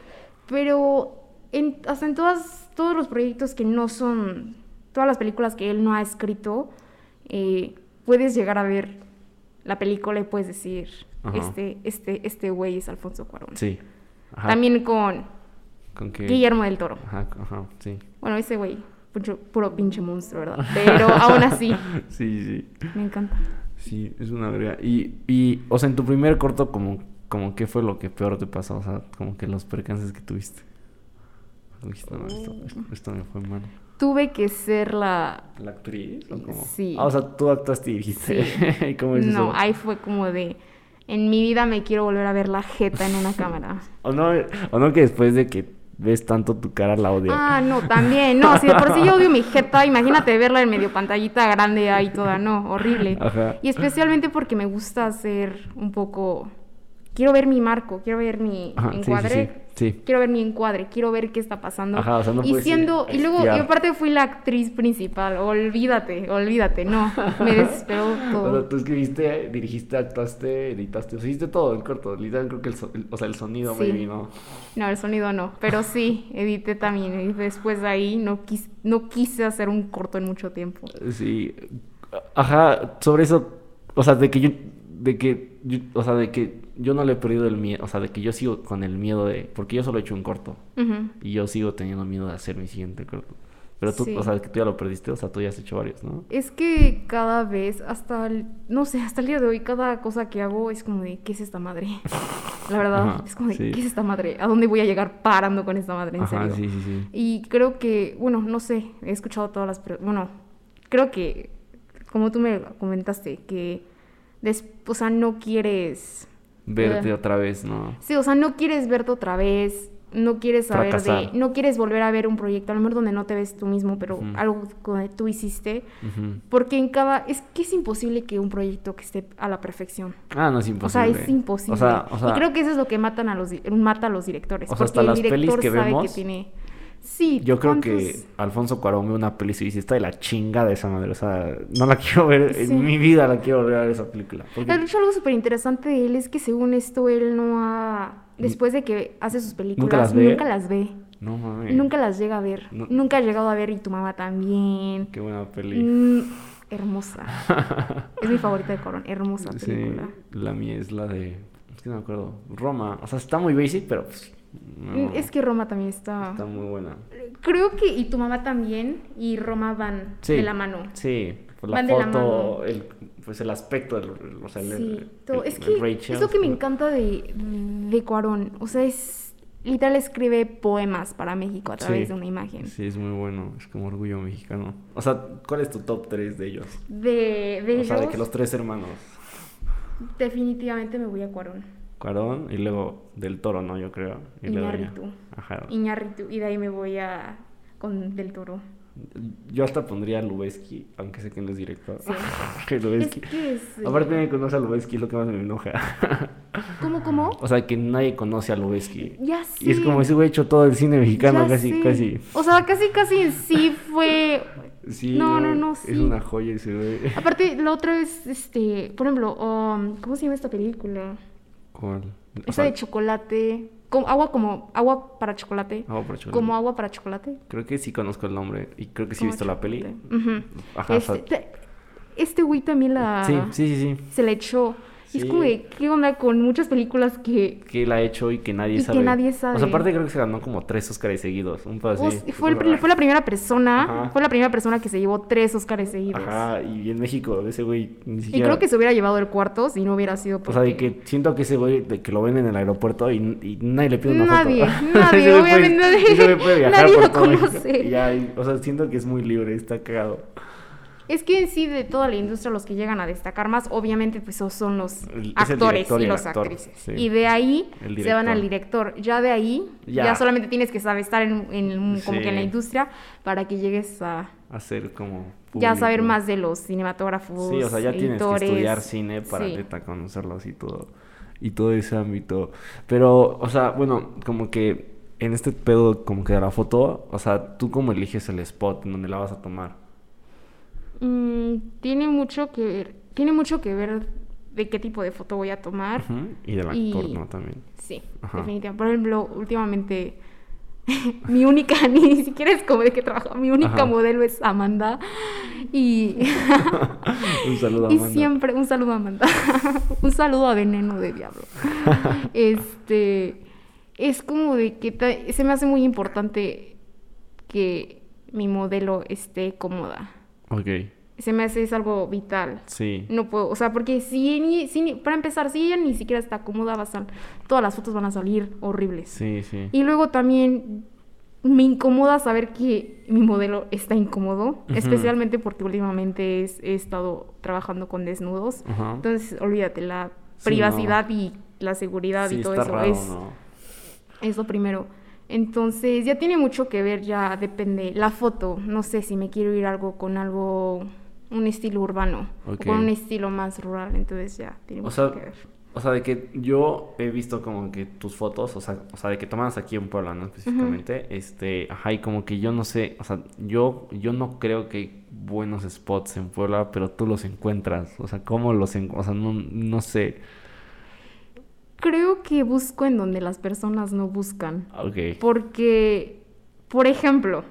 pero en, hasta en todas, todos los proyectos que no son, todas las películas que él no ha escrito, eh, puedes llegar a ver la película y puedes decir, Ajá. este, este, este güey es Alfonso Cuarón. Sí. Ajá. También con Con. Guillermo del Toro. Ajá, ajá, sí. Bueno, ese güey, pucho- puro pinche monstruo, ¿verdad? Pero aún así, Sí, sí. me encanta. Sí, es una verga. Y, y, o sea, en tu primer corto, como, como qué fue lo que peor te pasó? O sea, como que los percances que tuviste. Dijiste, no, esto, esto, esto me fue mal. Tuve que ser la... ¿La actriz? ¿O cómo? Sí. Ah, o sea, tú actuaste y dijiste. ¿Y cómo es No, eso? ahí fue como de... En mi vida me quiero volver a ver la jeta en una cámara. O no, o no que después de que ves tanto tu cara la odias. Ah, no, también. No, si de por sí yo odio mi jeta, imagínate verla en medio pantallita grande ahí toda, no, horrible. Ajá. Y especialmente porque me gusta hacer un poco... Quiero ver mi marco, quiero ver mi Ajá, sí, sí, encuadre. sí, sí. Quiero ver mi encuadre, quiero ver qué está pasando. Ajá, o sea, no y siendo, y luego, y aparte fui la actriz principal. Olvídate, olvídate, no. Me desesperó O todo. sea, tú escribiste, dirigiste, actuaste, editaste, o sea, hiciste todo el corto. Literal, creo que el, el- o sea, el sonido, Sí. maybe, ¿no? No, el sonido no, pero sí, edité también. Y después de ahí no, quis- no quise hacer un corto en mucho tiempo. Sí. Ajá, sobre eso, o sea, de que yo, de que, yo- o sea, de que yo no le he perdido el miedo, o sea, de que yo sigo con el miedo de, porque yo solo he hecho un corto y yo sigo teniendo miedo de hacer mi siguiente corto. Pero tú, Sí. o sea, que tú ya lo perdiste, o sea, tú ya has hecho varios, ¿no? Es que cada vez, hasta el, no sé, hasta el día de hoy, cada cosa que hago es como de, ¿qué es esta madre? La verdad, Ajá, es como de, sí. ¿qué es esta madre? ¿A dónde voy a llegar parando con esta madre? En Ajá, serio. sí, sí, sí. Y creo que, bueno, no sé, he escuchado todas las... Bueno, creo que, como tú me comentaste, que, o sea, no quieres... Verte Eh. otra vez, ¿no? Sí, o sea, no quieres verte otra vez, no quieres saber Fracasar. de... No quieres volver a ver un proyecto, a lo mejor donde no te ves tú mismo, pero algo que tú hiciste. Porque en cada... Es que es imposible que un proyecto que esté a la perfección. Ah, no es O imposible. sea, es imposible. O sea, o sea, y creo que eso es lo que matan a los, mata a los directores. O sea, porque hasta el las pelis director que sabe vemos, que tiene... Sí, Yo creo que. Alfonso Cuarón ve una peli y dice, está de la chingada esa madre. O sea, no la quiero ver, Sí. en mi vida la quiero ver esa película. Porque- De hecho, algo súper interesante de él es que según esto, él no ha... Después de que hace sus películas, las ve? nunca las ve. No mames. Nunca las llega a ver. No. Nunca ha llegado a ver y tu mamá también. Qué buena peli. Mm, hermosa. es mi favorita de Corón. Hermosa Sí, película. la mía es la de... Es que no me acuerdo. Roma. O sea, está muy basic, pero... pues, no, Mm, Es que Roma también está... Está muy buena. Creo que y tu mamá también y Roma van Sí. de la mano. Sí, la Van de la foto, mano. el, pues el aspecto, el, o sea, el, Sí, todo. Es que Rachel, es lo que me encanta de, de Cuarón. O sea, es... Literal escribe poemas para México a través Sí, de una imagen. Sí, es muy bueno. Es como orgullo mexicano. O sea, ¿cuál es tu top 3 de ellos? De, de o sea, de ellos, que los tres hermanos. definitivamente me voy a Cuarón. Cuarón y luego Del Toro, ¿no? Yo creo. Y luego ya. Iñárritu. Ajá. Iñárritu. Y de ahí me voy a con Del Toro. Yo hasta pondría a Lubeski, aunque sé que no es director. Sí. Que Es Lubeski. que es... eh, Aparte nadie conoce a Lubeski, es lo que más me enoja. ¿Cómo, cómo? o sea, que nadie conoce a Lubeski. Ya sé. Y es como ese güey hecho todo el cine mexicano, Ya casi, sé. casi. O sea, casi, casi en sí fue... Sí, No, no, no, Es sí. una joya ese güey. Aparte, la otra vez, este... Por ejemplo, um, ¿cómo se llama esta película? O Esa sea, de chocolate... Como, agua como... Agua para chocolate. agua para chocolate. Como agua para chocolate. Creo que sí conozco el nombre y creo que sí he visto la peli. chocolate. Ujú. Ajá, o Este, sea, te- este güey también la... sí, sí, sí, sí. Se la echó. Y es Sí. como de, ¿qué onda con muchas películas que... Que la ha hecho y que nadie Y que sabe. nadie O sabe. sea, aparte creo que se ganó como tres Oscars seguidos. Un o así. s- fue, el fue la primera persona, Ajá. fue la primera persona que se llevó tres Oscars seguidos. Ajá, y en México ese güey ni Y siquiera... creo que se hubiera llevado el cuarto si no hubiera sido O porque... sea, de que siento que ese güey, de que lo ven en el aeropuerto y, y nadie le pide una Nadie, foto. nadie, Ese güey puede- obviamente nadie- puede viajar nadie por lo conoce. y ya, y- o sea, siento que es muy libre, está cagado. Es que en sí de toda la industria los que llegan a destacar más, obviamente pues son los El- actores y y los actor, actrices. sí. Y de ahí se van al director. Ya de ahí, Ya. ya, solamente tienes que saber estar en, en- como Sí. que en la industria para que llegues a Hacer como ya saber público. más de los cinematógrafos, Sí, o sea, ya tienes que estudiar cine para Sí. neta conocerlos y todo. Y todo ese ámbito. Pero, o sea, bueno, como que en este pedo como que de la foto, o sea, ¿tú cómo eliges el spot en donde la vas a tomar? Mm, tiene mucho que ver, tiene mucho que ver de qué tipo de foto voy a tomar. Y del Y- actor, ¿no? También. Sí, Ajá. definitivamente. Por ejemplo, últimamente mi única, ni siquiera es como de que trabajo, mi única Ajá. modelo es Amanda. Y, Un saludo a y Amanda. siempre, un saludo a Amanda, un saludo a Veneno de Diablo. Este, es como de que ta- se me hace muy importante que mi modelo esté cómoda. Ok, Se me hace es algo vital. sí. No puedo, o sea, porque si, ni- si ni- para empezar, si ella ni siquiera está cómoda, va a sal- todas las fotos van a salir horribles. Sí, sí. Y luego también me incomoda saber que mi modelo está incómodo, especialmente porque últimamente es- he estado trabajando con desnudos. Ajá. Entonces, olvídate, la Sí, privacidad y la seguridad Sí, y todo eso raro, es, ¿no? es lo primero. Entonces, ya tiene mucho que ver, ya depende. La foto, no sé si me quiero ir algo con algo, un estilo urbano, o con un estilo más rural, entonces ya tiene O mucho sea, que ver. O sea, de que yo he visto como que tus fotos, o sea, o sea, de que tomas aquí en Puebla, ¿no? Específicamente, este, ajá, y como que yo no sé, o sea, yo, yo no creo que hay buenos spots en Puebla, pero tú los encuentras, o sea, ¿cómo los encuentras? O sea, no, no sé, Creo que busco en donde las personas no buscan. ok. Porque, por ejemplo,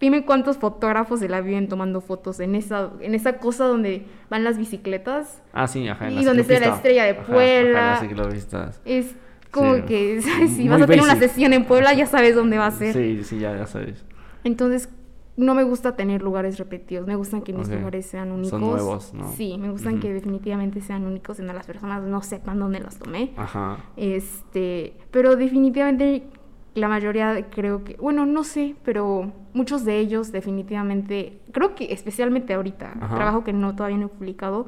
dime cuántos fotógrafos se la viven tomando fotos en esa, en esa cosa donde van las bicicletas. Ah, sí, ajá, en Y donde ve la estrella de Ajá, ajá, Puebla. las. Es como Sí. que. Si Muy vas a tener una sesión en Puebla, ya sabes dónde va a ser. Sí, sí, ya, ya sabes. Entonces, no me gusta tener lugares repetidos. Me gustan que mis lugares sean únicos. Son nuevos, ¿no? Sí, me gustan que definitivamente sean únicos y no las personas no sepan dónde las tomé. Ajá. Este, pero definitivamente la mayoría creo que, bueno, no sé, pero muchos de ellos definitivamente, creo que especialmente ahorita, Ajá. trabajo que no todavía no he publicado,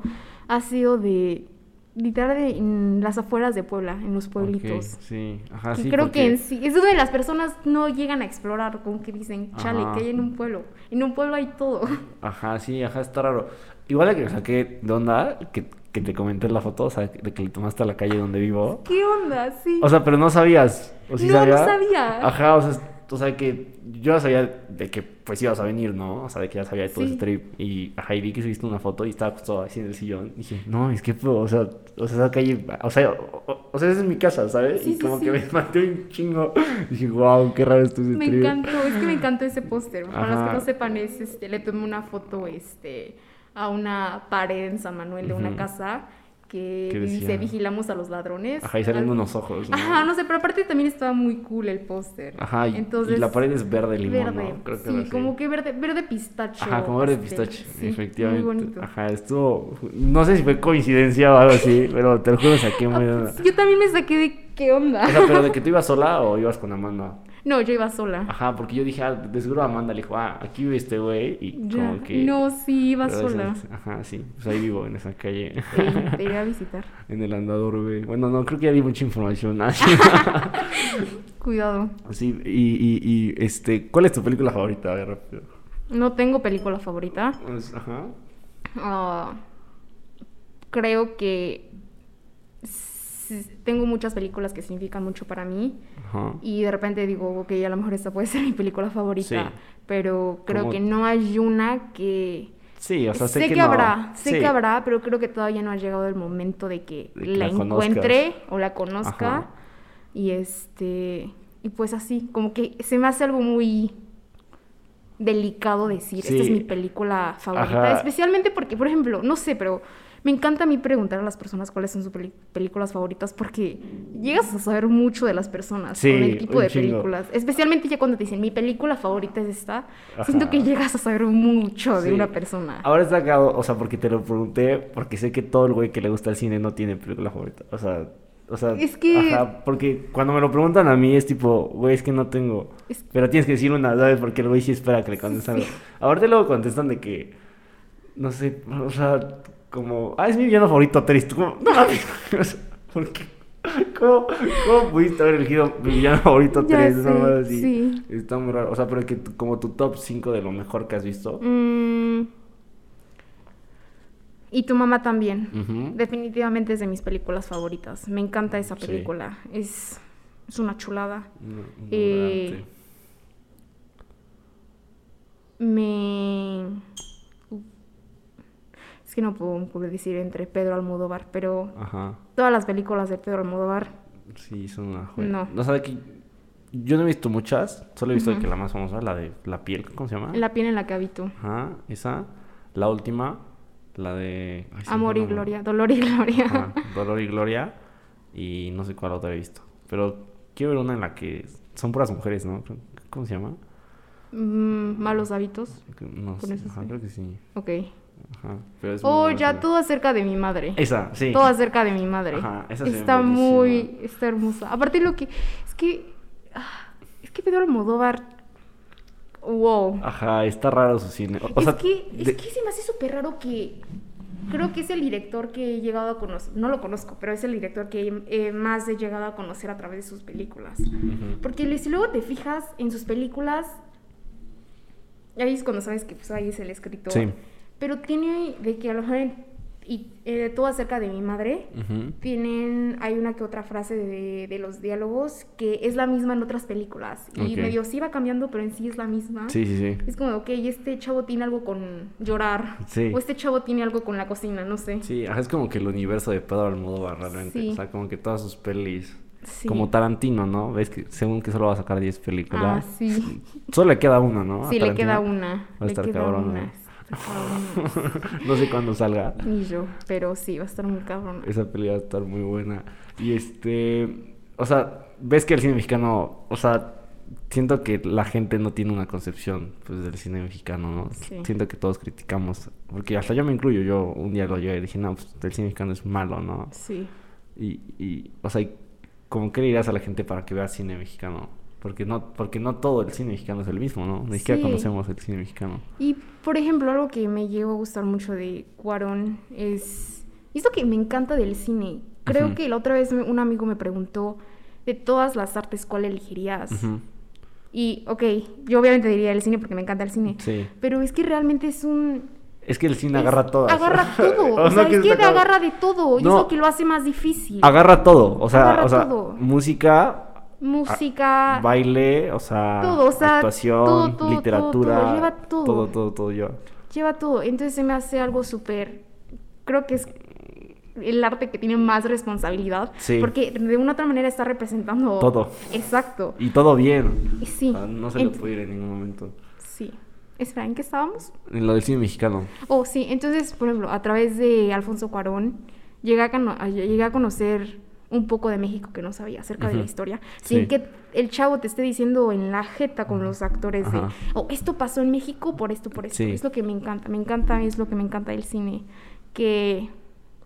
ha sido de literal en las afueras de Puebla, en los pueblitos. Ok, sí, ajá, Y sí, creo que en sí, es donde las personas no llegan a explorar, como que dicen, chale, Ajá. que hay en un pueblo. En un pueblo hay todo. Ajá, sí, ajá, está raro. Igual que saqué de onda, que, que te comenté en la foto, o sea, de que le tomaste a la calle donde vivo. ¿Qué onda? Sí. O sea, pero no sabías. ¿O sí No, no sabía? sabía. Ajá, o sea, o sea, que yo ya sabía de que pues ibas a venir, ¿no? O sea, de que ya sabía de todo Sí. ese trip. Y ajá, y vi que subiste una foto y estaba justo así en el sillón. Y dije, no, es que, pues, o sea, o sea, esa calle, o sea, o, o- sea, esa es mi casa, ¿sabes? Sí, y sí, como que me maté un chingo. dije, wow, qué raro esto ese Me trip. encantó, es que me encantó ese póster. Para los que no sepan, es, este, le tomé una foto este, a una pared en San Manuel de una Ujú. casa que dice vigilamos a los ladrones. Ajá, y salen Al- unos ojos, ¿no? Ajá, no sé, pero aparte también estaba muy cool el póster. Ajá, y, Entonces, y la pared es verde limón, verde, ¿no? Creo que sí, como que verde, verde pistacho. Ajá, como verde pastel, pistache, sí, efectivamente. Muy bonito. Ajá, estuvo. No sé si fue coincidencia o algo así, pero te lo juro, saqué muy. Ah, pues, yo también me saqué de qué onda. O sea, pero de que tú ibas sola o ibas con Amanda. No, yo iba sola. Ajá, porque yo dije, ah, de seguro Amanda le dijo, ah, aquí vive este güey. Y Ya. como que. No, sí, iba pero sola. esas- Ajá, sí. Pues ahí vivo, en esa calle. Sí, te iré a visitar. en el andador, güey. Bueno, no, creo que ya di mucha información. Cuidado. sí, y, y, y, este, ¿cuál es tu película favorita? A ver, rápido. No tengo película favorita. Pues, Ajá. Ah, creo que tengo muchas películas que significan mucho para mí. Ajá. Y de repente digo, ok, a lo mejor esta puede ser mi película favorita. Sí. Pero creo Como- que no hay una que... Sí, o sea, sé, sé que, que, no- habrá, sé sí. que habrá, pero creo que todavía no ha llegado el momento de que De que la, encuentre o la conozca. Ajá. Y este, y pues así, como que se me hace algo muy delicado decir, esta es mi película favorita, Ajá. especialmente porque, por ejemplo, no sé, pero me encanta a mí preguntar a las personas cuáles son sus películas favoritas porque llegas a saber mucho de las personas Sí, con el tipo de chingo. películas, especialmente ya cuando te dicen mi película favorita es esta, siento que llegas a saber mucho de Sí. una persona. Ahora está cagado, o sea, porque te lo pregunté, porque sé que todo el güey que le gusta el cine no tiene película favorita. O sea, o sea, Es que- ajá, porque cuando me lo preguntan a mí es tipo, güey, es que no tengo. Es- Pero tienes que decir una, ¿sabes? Porque el güey sí espera que le contestan. algo. Ahorita luego contestan de que, no sé, o sea, como, ah, es mi villano favorito, Teris. Tú como, no mames, o sea, ¿por qué? ¿Cómo, ¿Cómo pudiste haber elegido mi villano favorito Ya 3? sé, No, sí. sí. Está muy raro. O sea, pero que como tu top 5 de lo mejor que has visto. Mm. Y tu mamá también. Definitivamente es de mis películas favoritas. Me encanta esa Sí. película. Es, es una chulada. No, no, Eh, arte. Me... uh, Es que no puedo decir entre Pedro Almodóvar, pero Ajá. todas las películas de Pedro Almodóvar, Sí, son una joya. No. No sabe que yo no he visto muchas, solo he visto Ujú. que la más famosa, la de la piel, ¿cómo se llama? La piel en la que habito. Ajá, esa, la última, la de ay, Amor y. Gloria, Dolor y Gloria. Ajá, Dolor y Gloria y no sé cuál otra he visto, pero quiero ver una en la que son puras mujeres, ¿no? ¿Cómo se llama? Mm, malos hábitos. No Con sé, ajá, creo que sí. Ok. Ajá, pero es Oh, ya todo acerca de mi madre. Esa, sí. Todo acerca de mi madre. Ajá, esa ve está muy, está hermosa. Aparte lo que, es que, ah, es que Pedro Almodóvar, wow. Ajá, está raro su cine. O, o es sea, que, es de- que se me hace súper raro que, creo que es el director que he llegado a conocer, no lo conozco, pero es el director que eh, más he llegado a conocer a través de sus películas. Porque si luego te fijas en sus películas, ahí es cuando sabes que pues, ahí es el escritor. Sí. Pero tiene de que a lo mejor, y eh, todo acerca de mi madre, tienen, hay una que otra frase de, de los diálogos que es la misma en otras películas. Y medio sí va cambiando, pero en sí es la misma. Sí, sí, sí. Es como, ok, este chavo tiene algo con llorar. Sí. O este chavo tiene algo con la cocina, no sé. Sí, es como que el universo de Pedro Almodóvar realmente. Sí. O sea, como que todas sus pelis. Sí. Como Tarantino, ¿no? Ves que según que solo va a sacar 10 Ah, películas. sí. Solo le queda una, ¿no? A Sí, le queda una. Va a le estar queda cabrón, una. ¿no? Cabrón. no sé cuándo salga. Ni yo, pero sí, va a estar muy cabrón. Esa peli va a estar muy buena. Y este. O sea, ves que el cine mexicano. O sea, siento que la gente no tiene una concepción pues, del cine mexicano, ¿no? Sí. Siento que todos criticamos. Porque hasta yo me incluyo. Yo un día lo llegué y dije, no, pues el cine mexicano es malo, ¿no? Sí. Y, y o sea, ¿cómo qué le dirás a la gente para que vea cine mexicano? Porque no, porque no todo el cine mexicano es el mismo, ¿no? Ni siquiera Sí. conocemos el cine mexicano. Y, por ejemplo, algo que me llegó a gustar mucho de Cuarón es... y Esto que me encanta del cine. Creo Ujú. que la otra vez un amigo me preguntó, de todas las artes, ¿cuál elegirías? Ujú. Y, ok, yo obviamente diría el cine porque me encanta el cine. Sí. Pero es que realmente es un... Es que el cine es- agarra todo. Agarra todo. O o sea, sea, es que agarra de todo. Y No. es lo que lo hace más difícil. Agarra todo. O sea, Agarra o sea todo. música, Música... baile, o sea, Todo, o sea, actuación, todo, todo, literatura, todo, todo, lleva todo. todo, todo, todo yo. Lleva todo. Entonces se me hace algo súper. Creo que es el arte que tiene más responsabilidad. Sí. Porque de una u otra manera está representando. Todo. Exacto. Y todo bien. Sí. O sea, no se le Ent- puede ir en ningún momento. Sí. Espera, ¿en qué estábamos? En lo del cine mexicano. Oh, sí. Entonces, por ejemplo, a través de Alfonso Cuarón, llegué a- llegué a conocer un poco de México que no sabía acerca de la historia. Sí. Sin que el chavo te esté diciendo en la jeta con los actores de, Ajá. oh, esto pasó en México por esto, por esto. Sí. Es lo que me encanta. Me encanta, es lo que me encanta del cine. Que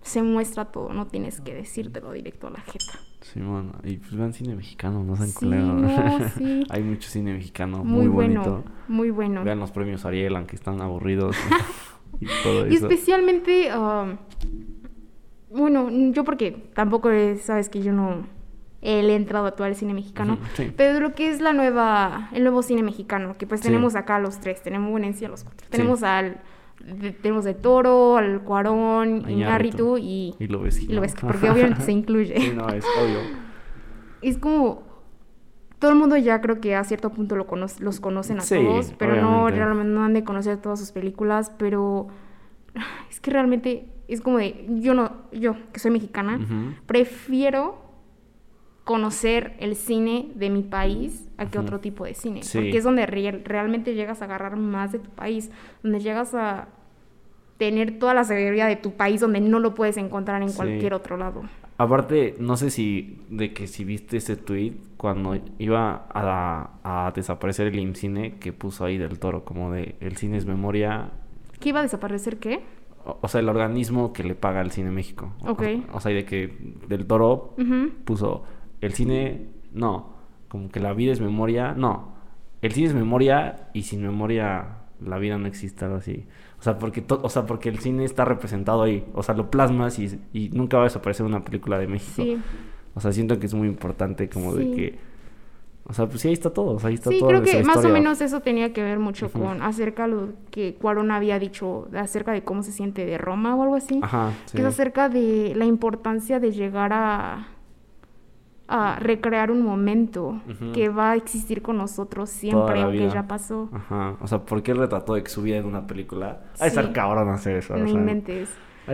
se muestra todo, no tienes que decírtelo directo a la jeta. Sí, bueno, y pues vean cine mexicano, no sean Sí, culeros. no, sí. Hay mucho cine mexicano Muy, muy, bueno, bonito. muy bueno. Vean los premios Ariel, aunque están aburridos. y todo Y eso. especialmente, um, bueno, yo porque tampoco es, sabes que yo no he entrado a todo el cine mexicano, sí. pero lo que es la nueva, el nuevo cine mexicano, que pues Sí. tenemos acá a los tres, tenemos bueno en sí a los cuatro, tenemos al, de- tenemos el Toro, al Cuarón, Iñárritu y, Y lo ves. y lo ves, porque obviamente se incluye. Sí, no, es obvio. Es como todo el mundo ya creo que a cierto punto lo conoce, los conocen a Sí, todos, pero no realmente no han de conocer todas sus películas, pero es que realmente es como de yo no yo que soy mexicana, prefiero conocer el cine de mi país a que otro tipo de cine, Sí. porque es donde re- realmente llegas a agarrar más de tu país, donde llegas a tener toda la sabiduría de tu país donde no lo puedes encontrar en Sí. cualquier otro lado. Aparte, no sé si de que si viste ese tweet cuando iba a, a desaparecer el IMCINE que puso ahí del toro, como de el cine es memoria, ¿Qué iba a desaparecer qué? O, o sea, el organismo que le paga al cine México. O- Ok. O, sea, y de que del toro puso el cine, no, como que la vida es memoria, no, el cine es memoria y sin memoria la vida no existe, algo así. O sea, porque to- o sea, porque el cine está representado ahí, o sea, lo plasmas y, y nunca va a desaparecer una película de México. Sí. O sea, siento que es muy importante como Sí. de que o sea, pues sí ahí está todo, o sea, ahí está Sí, toda creo que más o menos eso tenía que ver mucho con acerca de lo que Cuarón había dicho acerca de cómo se siente de Roma o algo así. Ajá, Que es acerca de la importancia de llegar a, a recrear un momento que va a existir con nosotros siempre, aunque ya pasó. Ajá, o sea, ¿por qué retrató de que su vida en una película? Sí. estar cabrón hacer eso, o No sea, inventes.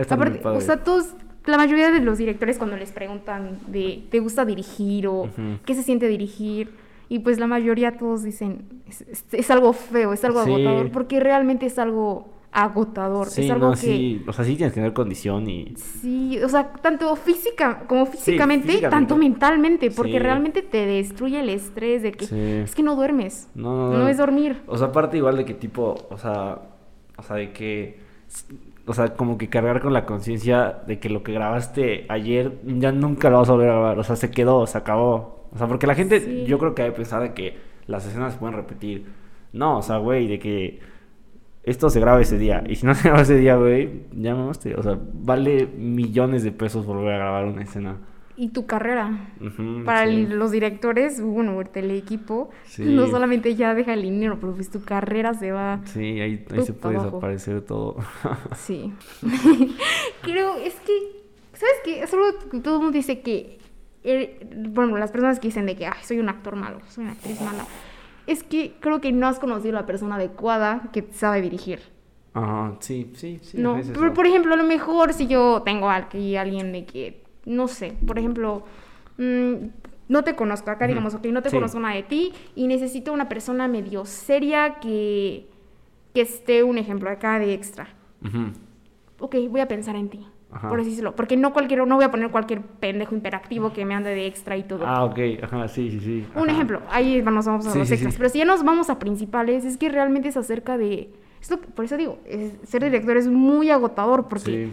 Aparte, o sea, todos, la mayoría de los directores cuando les preguntan de ¿te gusta dirigir o qué se siente dirigir? Y pues la mayoría todos dicen es, es- es algo feo, es algo Sí. agotador, porque realmente es algo agotador, Sí, es algo no, que sí, o sea, sí tienes que tener condición y Sí, o sea, tanto física como físicamente, físicamente. tanto mentalmente, porque Sí. realmente te destruye el estrés de que es que no duermes. No, No, no, es dormir. O sea, aparte igual de que tipo, o sea, o sea, de que, o sea, como que cargar con la conciencia de que lo que grabaste ayer ya nunca lo vas a volver a grabar, o sea, se quedó, se acabó. O sea, porque la gente, Sí. yo creo que pensar de que las escenas se pueden repetir. No, o sea, güey, de que esto se graba ese día. Y si no se graba ese día, güey, ya mamaste. O sea, vale millones de pesos volver a grabar una escena. Y tu carrera. Para sí. el- los directores, bueno, el equipo, Sí. no solamente ya deja el dinero, pero pues tu carrera se va. Sí, ahí, ahí se puede abajo. desaparecer todo. Sí. Creo, es que, ¿sabes qué? Que todo el mundo dice que, bueno, las personas que dicen de que, ay, soy un actor malo, soy una actriz mala, es que creo que no has conocido a la persona adecuada que sabe dirigir. Ajá, sí, sí, sí. no, es por, por ejemplo, a lo mejor si yo tengo aquí alguien de que, no sé, por ejemplo, mm, no te conozco, acá digamos, ok, no te Sí. conozco nada de ti y necesito una persona medio seria que, que esté, un ejemplo, acá de extra. Ujú. Ok, voy a pensar en ti. Ajá. Por decirlo. Porque no cualquier, no voy a poner cualquier pendejo imperactivo que me ande de extra y todo. Ah, ok, ajá, sí, sí, sí. Un ejemplo, ahí nos vamos a Sí, los extras. sí. Pero si ya nos vamos a principales, es que realmente es acerca de. es lo que- por eso digo, es- ser director es muy agotador porque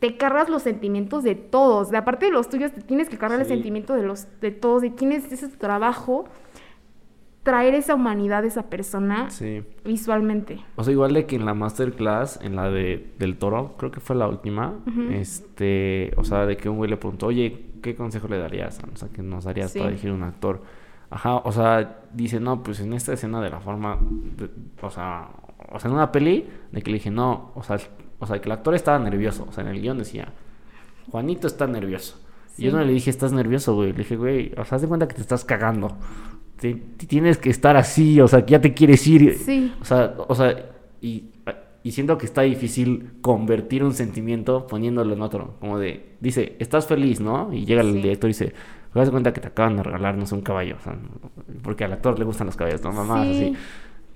te cargas los sentimientos de todos. De aparte de los tuyos, te tienes que cargar el sentimiento de los de todos. Y tienes ese trabajo, traer esa humanidad de esa persona Sí. visualmente. O sea, igual de que en la masterclass, en la de del toro, creo que fue la última, este, o sea, de que un güey le preguntó, oye, ¿qué consejo le darías? O sea, ¿qué nos darías Sí. para dirigir un actor? Ajá, o sea, dice, no, pues en esta escena de la forma, de- o sea, o sea, en una peli, de que le dije, no, o sea, o sea, que el actor estaba nervioso, o sea, en el guion decía, Juanito está nervioso. Y yo no le dije, estás nervioso, güey. Le dije, güey, o sea, haz de cuenta que te estás cagando. Te- te tienes que estar así, o sea, que ya te quieres ir. Sí. O sea, o sea, y, y siento que está difícil convertir un sentimiento poniéndolo en otro. Como de, dice, estás feliz, ¿no? Y llega el Sí. director y dice, haz de cuenta que te acaban de regalar, no sé, un caballo. O sea, porque al actor le gustan los caballos, ¿no? Mamá, Sí. así.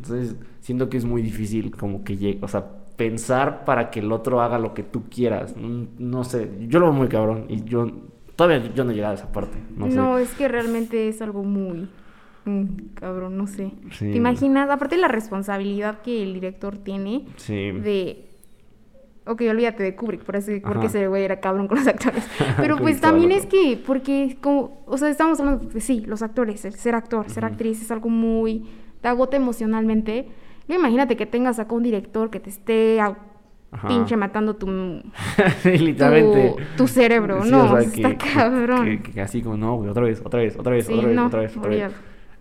Entonces, siento que es muy difícil como que llegue, o sea, pensar para que el otro haga lo que tú quieras. Mm, No sé, yo lo veo muy cabrón y yo todavía yo no he llegado a esa parte. No, No, sé. es que realmente es algo muy cabrón, no sé. Sí. ¿Te imaginas? Aparte de la responsabilidad que el director tiene Sí. de ok, olvídate de Kubrick, por eso, porque ese güey era cabrón con los actores. Pero pues también es que, porque como, o sea, estamos hablando de, sí, los actores, el ser actor, ser actriz es algo muy, te agota emocionalmente. Imagínate que tengas acá un director que te esté a- pinche matando tu, Sí, literalmente. tu, tu cerebro, Sí, no, o sea, está que- cabrón. Que, que así como, no, güey, otra vez, otra vez, otra vez, Sí, otra vez, no, otra vez, otra vez.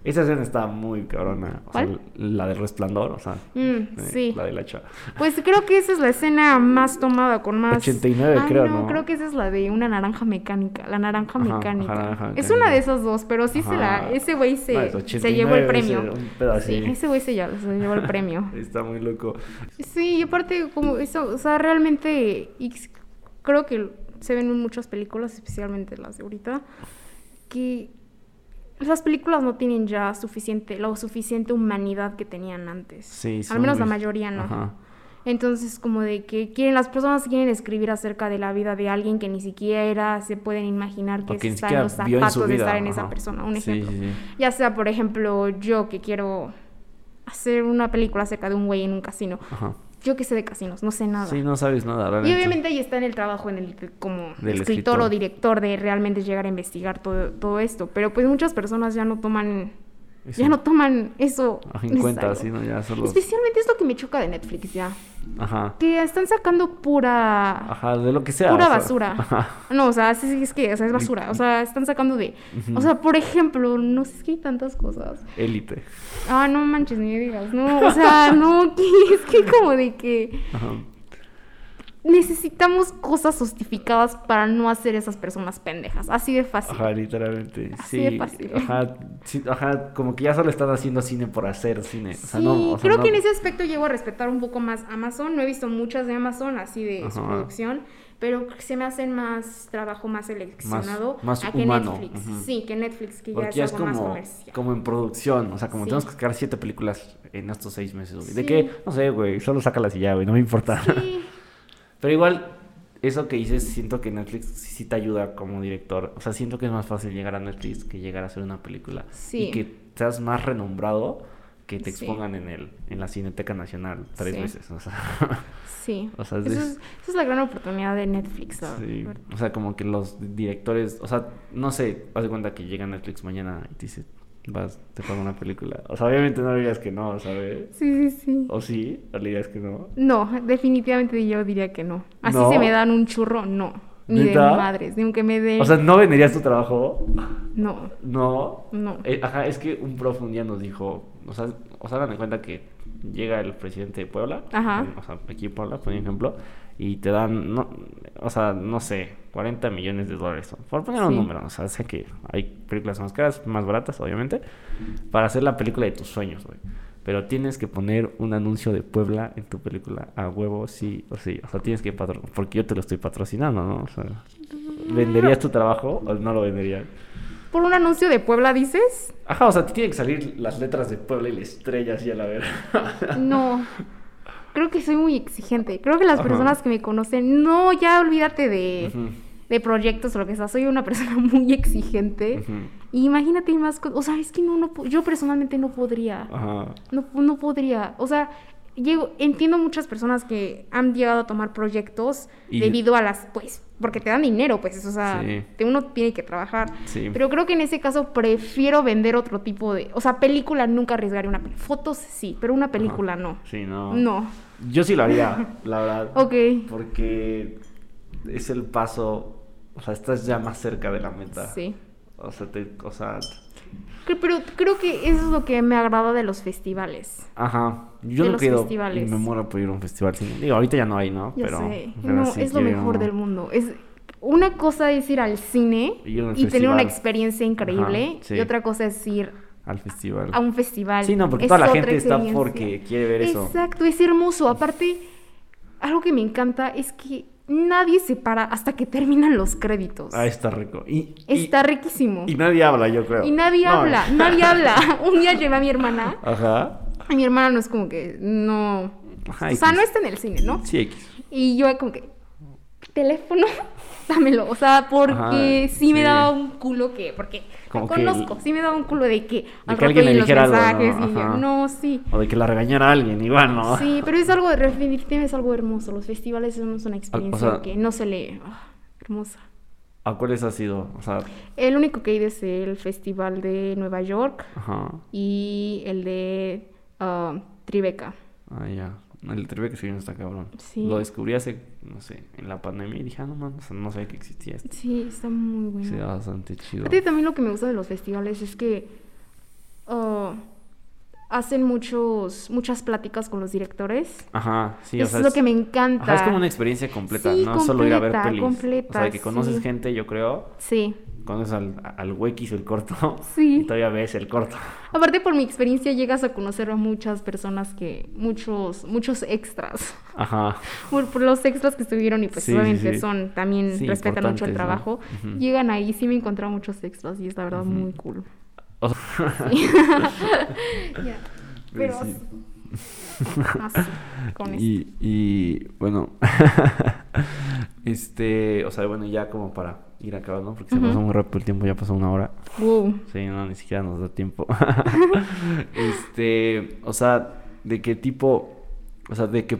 Esa escena está muy cabrona. O sea, la del resplandor, o sea. Mm, eh, sí. La del hacha. Pues creo que esa es la escena más tomada con más. 89 Ah, creo, no, ¿no? creo que esa es la de una naranja mecánica. La naranja Ajá, mecánica. ajá, naranja Es mecánica. una de esas dos, pero sí se la. Ese güey se, No, se 89, llevó el ese premio. un así. Sí, ese güey se, se llevó el premio. Está muy loco. Sí, y aparte, como eso, o sea, realmente. creo que se ven en muchas películas, especialmente las de ahorita, que las películas no tienen ya suficiente, la suficiente humanidad que tenían antes. Sí, Al menos la mayoría no. Ajá. Entonces, como de que quieren, las personas quieren escribir acerca de la vida de alguien que ni siquiera se pueden imaginar que, está en los en zapatos de estar en esa persona. Un Sí, ejemplo. sí, sí. Ya sea, por ejemplo, yo que quiero hacer una película acerca de un güey en un casino. Ajá. Yo que sé de casinos, no sé nada. Sí, no sabes nada, y obviamente ahí está en el trabajo en el como Del escritor, escritor. o director de realmente llegar a investigar todo, todo esto. Pero pues muchas personas ya no toman, Eso. ya no toman eso. Ajá, en cuenta, sí, ¿no? Ya solo... Especialmente es lo que me choca de Netflix ya. Ajá. Que están sacando pura Ajá, de lo que sea. pura o sea, basura. Ajá. No, o sea, sí, es que, o sea, es basura. O sea, están sacando de. O sea, por ejemplo, no sé, es que hay tantas cosas. Élite. Ah, no manches, ni me digas. No, o sea, no, que es que como de que Ajá. Necesitamos cosas justificadas para no hacer esas personas pendejas. Así de fácil. Ajá, literalmente. Así sí, de fácil. Ajá, sí, ajá, como que ya solo están haciendo cine por hacer cine. O sea, sí, no, o sea, creo no- que en ese aspecto llego a respetar un poco más Amazon. No he visto muchas de Amazon, así de su producción, pero se me hacen más trabajo más seleccionado más a que humano, Netflix. Sí, que Netflix, que ya Porque es ya es algo más comercial. como en producción, o sea, como Sí. tenemos que sacar siete películas en estos seis meses, güey. De que, no sé, güey, solo sácalas y ya, güey, no me importa. Sí, Pero igual, eso que dices, siento que Netflix sí, sí te ayuda como director. O sea, siento que es más fácil llegar a Netflix que llegar a hacer una película. Sí. Y que seas más renombrado que te Sí. expongan en el en la Cineteca Nacional tres Sí. veces. O sea, sí. O sea, es Eso de- es, esa es la gran oportunidad de Netflix. la sí. o sea, como que los directores, o sea, no sé, haz de cuenta que llega Netflix mañana y te dice, vas, te pago una película. O sea, obviamente no le digas que no, ¿sabes? Sí, sí, sí. O sí, o le digas que no. No, definitivamente yo diría que no. Así ¿No? si me dan un churro, no. Ni de madres, ni aunque me den. O sea, ¿no venderías tu trabajo? no, No. no. Eh, ajá, es que un profe un día nos dijo, o sea, o sea, de cuenta que llega el presidente de Puebla, Ajá. o sea, aquí en Puebla, por ejemplo, y te dan, no, o sea, no sé, 40 millones de dólares, por poner un Sí. número, o sea, sé que hay películas más caras, más baratas, obviamente, para hacer la película de tus sueños, güey. Pero tienes que poner un anuncio de Puebla en tu película a huevo, sí o sí. O sea, tienes que patro porque yo te lo estoy patrocinando, ¿no? O sea, ¿venderías tu trabajo o no lo venderías? ¿Por un anuncio de Puebla dices? Ajá, o sea, tienen que salir las letras de Puebla y la estrella así a la vera. No. Creo que soy muy exigente. Creo que las Ajá. personas que me conocen, no, ya olvídate de, Ujú, de proyectos o lo que sea. Soy una persona muy exigente. Y imagínate más cosas. O sea, es que no, no, yo personalmente no podría. Ajá. No, no podría. O sea, llego, entiendo muchas personas que han llegado a tomar proyectos Y- debido a las, pues, porque te dan dinero, pues, o sea, Sí. te- uno tiene que trabajar. Sí. Pero creo que en ese caso prefiero vender otro tipo de, o sea, película nunca arriesgaría una película. Fotos sí, pero una película no. Sí, no. No. Yo sí lo haría, la verdad. Ok. Porque es el paso, o sea, estás ya más cerca de la meta. Sí. O sea, te, o sea, Pero creo que eso es lo que me agrada de los festivales. ajá. Yo De no los quiero festivales. y me muero por ir a un festival cine. Digo, ahorita ya no hay, ¿no? Ya pero, sé. pero No, sí es lo mejor del mundo. Es una cosa es ir al cine Y tener una experiencia increíble Ajá, sí. y otra cosa es ir al festival. a un festival. Sí, no, porque Es toda la gente está porque quiere ver eso. Exacto, es hermoso. Aparte, algo que me encanta es que nadie se para hasta que terminan los créditos. Ah, está rico. Y, y- Está riquísimo. y nadie habla, yo creo. Y nadie No. habla, nadie habla. Un día llevé a mi hermana Ajá. y mi hermana no es como que no. Ajá, o sea, no está en el cine, ¿no? Sí, X. Y yo como que. teléfono, dámelo. O sea, porque Ajá, sí me sí. daba un culo que, porque Como que conozco, el- sí me daba un culo de que al que alguien le y los dijera algo, ¿no? mensajes y no, sí. O de que la regañara alguien, igual, ¿no? Sí, pero es algo, definitivamente es algo hermoso. Los festivales son una experiencia sea- que no se le... ah, hermosa. ¿A cuáles ha sido? O sea, El único que he ido es el festival de Nueva York ajá. y el de ah, Tribeca. Ah, ya. El Tribeca sí no está cabrón. Sí. Lo descubrí hace, no sé, en la pandemia y dije, ah, no mames, no sabía que existía esto. Sí, está muy bueno. Sí, bastante chido. Aparte, también lo que me gusta de los festivales es que ah, hacen muchos, muchas pláticas con los directores. Ajá, sí, Eso o sea. es lo que me encanta. Ajá, es como una experiencia completa, Sí, no es solo ir a ver completa, pelis. completa, o sea, que conoces sí. gente, yo creo, Sí, conoces al, al güey que hizo el corto Sí. y todavía ves el corto. Aparte por mi experiencia llegas a conocer a muchas personas que, muchos, muchos extras. Ajá. Por, por los extras que estuvieron y pues Sí, obviamente sí. son, también respetan mucho el trabajo. Llegan ahí, sí me he encontrado muchos extras y es la verdad muy cool. O sea, Sí. Ya, Pero Sí. así, con esto. y, y bueno, este, o sea, bueno, ya como para ir acabando, porque se Ujú. pasó muy rápido el tiempo, ya pasó una hora. Wow. Sí, no, ni siquiera nos da tiempo. este, o sea, de qué tipo, o sea, de qué,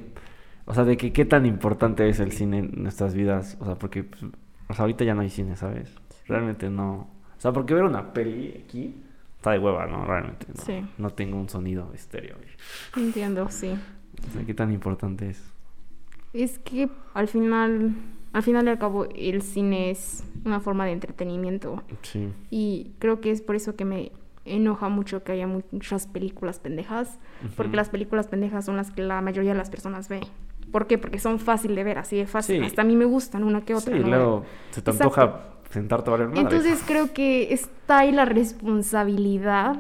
o sea, de que qué tan importante es el cine en nuestras vidas, o sea, porque, pues, o sea, ahorita ya no hay cine, ¿sabes? Realmente no. O sea, porque ver una peli aquí está de hueva, ¿no? Realmente. No, Sí. no tengo un sonido estéreo. Entiendo, sí. O sea, qué tan importante es. Es que al final, al final y al cabo, el cine es una forma de entretenimiento. Sí. Y creo que es por eso que me enoja mucho que haya muchas películas pendejas. Porque las películas pendejas son las que la mayoría de las personas ve. ¿Por qué? Porque son fácil de ver, así de fácil. Sí. Hasta a mí me gustan una que otra. Sí, ¿no? luego se te Exacto. antoja sentarte a valer madre. Entonces creo que está ahí la responsabilidad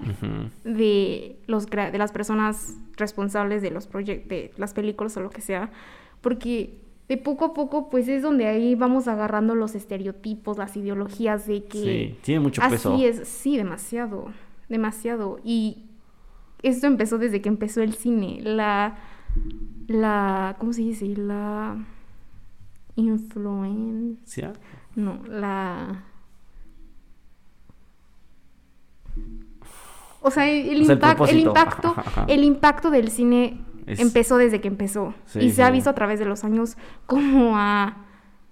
de los de las personas responsables de los proyectos, de las películas o lo que sea, porque de poco a poco pues es donde ahí vamos agarrando los estereotipos, las ideologías de que Sí, tiene mucho así peso. es, sí, demasiado, demasiado y esto empezó desde que empezó el cine, la la ¿cómo se dice? La influencia no, la... O sea, el, O sea, el impact- el propósito. impacto, el impacto del cine Es- empezó desde que empezó. Sí, y se ha visto a través de los años cómo ha,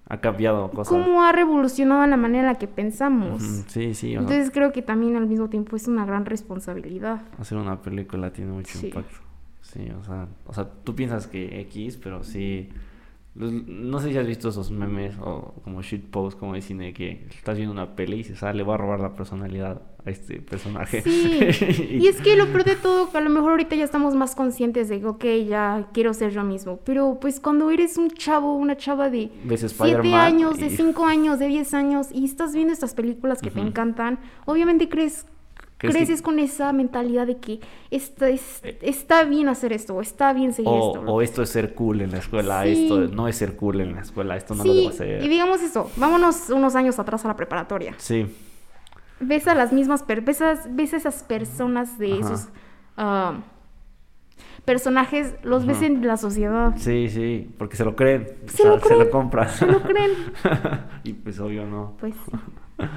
Ha cambiado cosas. cómo ha revolucionado la manera en la que pensamos. Sí, sí. Entonces creo que también al mismo tiempo es una gran responsabilidad. hacer una película tiene mucho Sí. impacto. Sí, o sea, o sea, tú piensas que X, pero sí. No sé si has visto esos memes o como shitposts como de cine que estás viendo una peli y dices, ah, le voy a robar la personalidad a este personaje. Sí, y es que lo peor de todo, que a lo mejor ahorita ya estamos más conscientes de que, ok, ya quiero ser yo mismo, pero pues cuando eres un chavo, una chava de Ves 7 Spider-Man años, de y- 5 años, de 10 años, y estás viendo estas películas que te encantan, obviamente crees, ¿Crees que- creces con esa mentalidad de que está, es- Eh. está bien hacer esto, o está bien seguir O, esto. o esto es ser cool en la escuela, Sí. esto no es ser cool en la escuela, esto no lo sí, debo hacer. y digamos eso, vámonos unos años atrás a la preparatoria. Sí, ves a las mismas ves, a, ves a esas personas de Ajá. esos ah, personajes los ves Ajá. en la sociedad sí, sí, porque se lo creen, o Se sea, lo se creen, lo compran. se lo creen y pues obvio no. pues sí.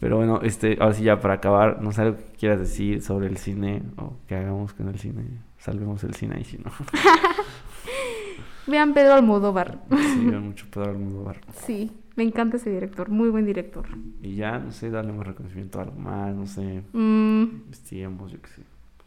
Pero bueno, este, ahora sí ya para acabar, no sé algo que quieras decir sobre el cine o que hagamos con el cine. Salvemos el cine ahí si no. vean Pedro Almodóvar Sí, veo mucho Pedro Almodóvar. sí me encanta ese director muy buen director Y ya, no sé, darle más reconocimiento a algo más, no sé, Mm, investiguemos, yo qué sé.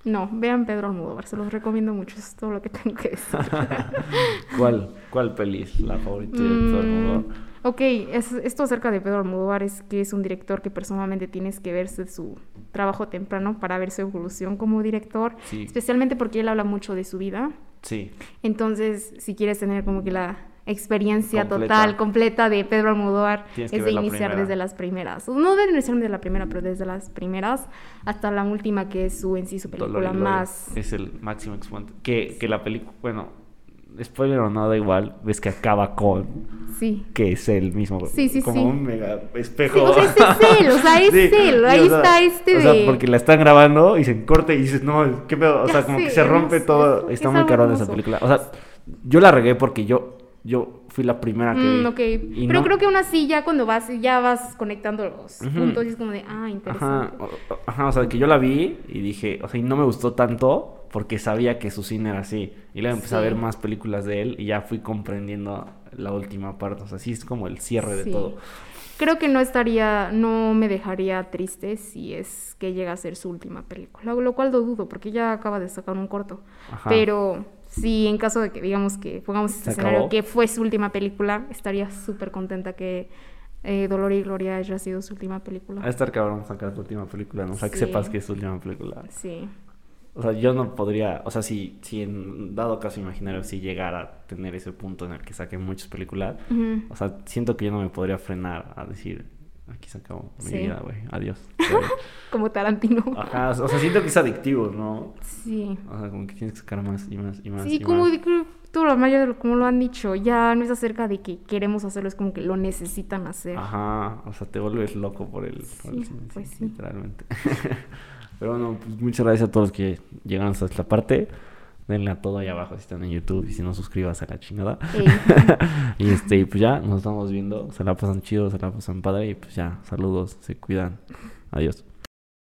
no vean Pedro Almodóvar se los recomiendo mucho eso es todo lo que tengo que decir ¿Cuál, cuál peli es la favorita de Pedro Almodóvar? Ok, es- esto acerca de Pedro Almodóvar es que es un director que personalmente tienes que verse su trabajo temprano para ver su evolución como director, Sí, especialmente porque él habla mucho de su vida. sí, Entonces, si quieres tener como que la experiencia Completa. total, completa de Pedro Almodóvar, Tienes es de iniciar desde las primeras. No de iniciar desde la primera, pero desde las primeras hasta la última que es su en sí su Dolor y película más. Es el máximo exponente. Que, que la película, bueno, spoiler o no, da igual, ves que acaba con Sí. que es el mismo. Sí, sí, como sí. un mega espejo. Sí, o sea, ese es él, o sea, es él, ahí está este O sea, de- porque la están grabando y se corta y dices, no, qué pedo. O Ya sea, como sé, que se rompe todo. es- Está es muy caro esa película. O sea, yo la regué porque yo yo fui la primera que Mm. Y Pero no- creo que aún así, ya cuando vas, ya vas conectando los puntos y es como de, ah, Ajá, interesante. o- ajá, o sea, que yo la vi y dije, o sea, y no me gustó tanto porque sabía que su cine era así. Y luego empecé a ver más películas de él y ya fui comprendiendo la última parte. O sea, sí es como el cierre de todo. Creo que no estaría, no me dejaría triste si es que llega a ser su última película, lo cual lo dudo porque ya acaba de sacar un corto. Ajá. Pero sí, en caso de que digamos que pongamos este escenario acabó. que fue su última película, estaría súper contenta que eh, Dolor y Gloria haya sido su última Va a película. estar cabrón sacar tu última película, ¿no? O sea, que sepas que es tu última película. Sí. O sea, yo no podría, o sea, si, si en dado caso imaginario si llegara a tener ese punto en el que saque muchas películas, o sea, siento que yo no me podría frenar a decir, aquí se acabó mi Sí. vida, güey, adiós. Como Tarantino. Ajá, o sea, siento que es adictivo, ¿no? Sí. O sea, como que tienes que sacar más y más y más. Sí, y como, más. todo la mayoría de lo- como lo han dicho, ya no es acerca de que queremos hacerlo, es como que lo necesitan hacer. Ajá, o sea, te vuelves loco por el, por el Sí, pues sí, sí. literalmente. Pero bueno, pues muchas gracias a todos los que llegaron hasta esta parte. Denle a todo ahí abajo si están en YouTube y si no suscribas a la chingada. Y este, y pues ya, nos estamos viendo. Se la pasan chido, se la pasan padre y pues ya, saludos, se cuidan. Adiós.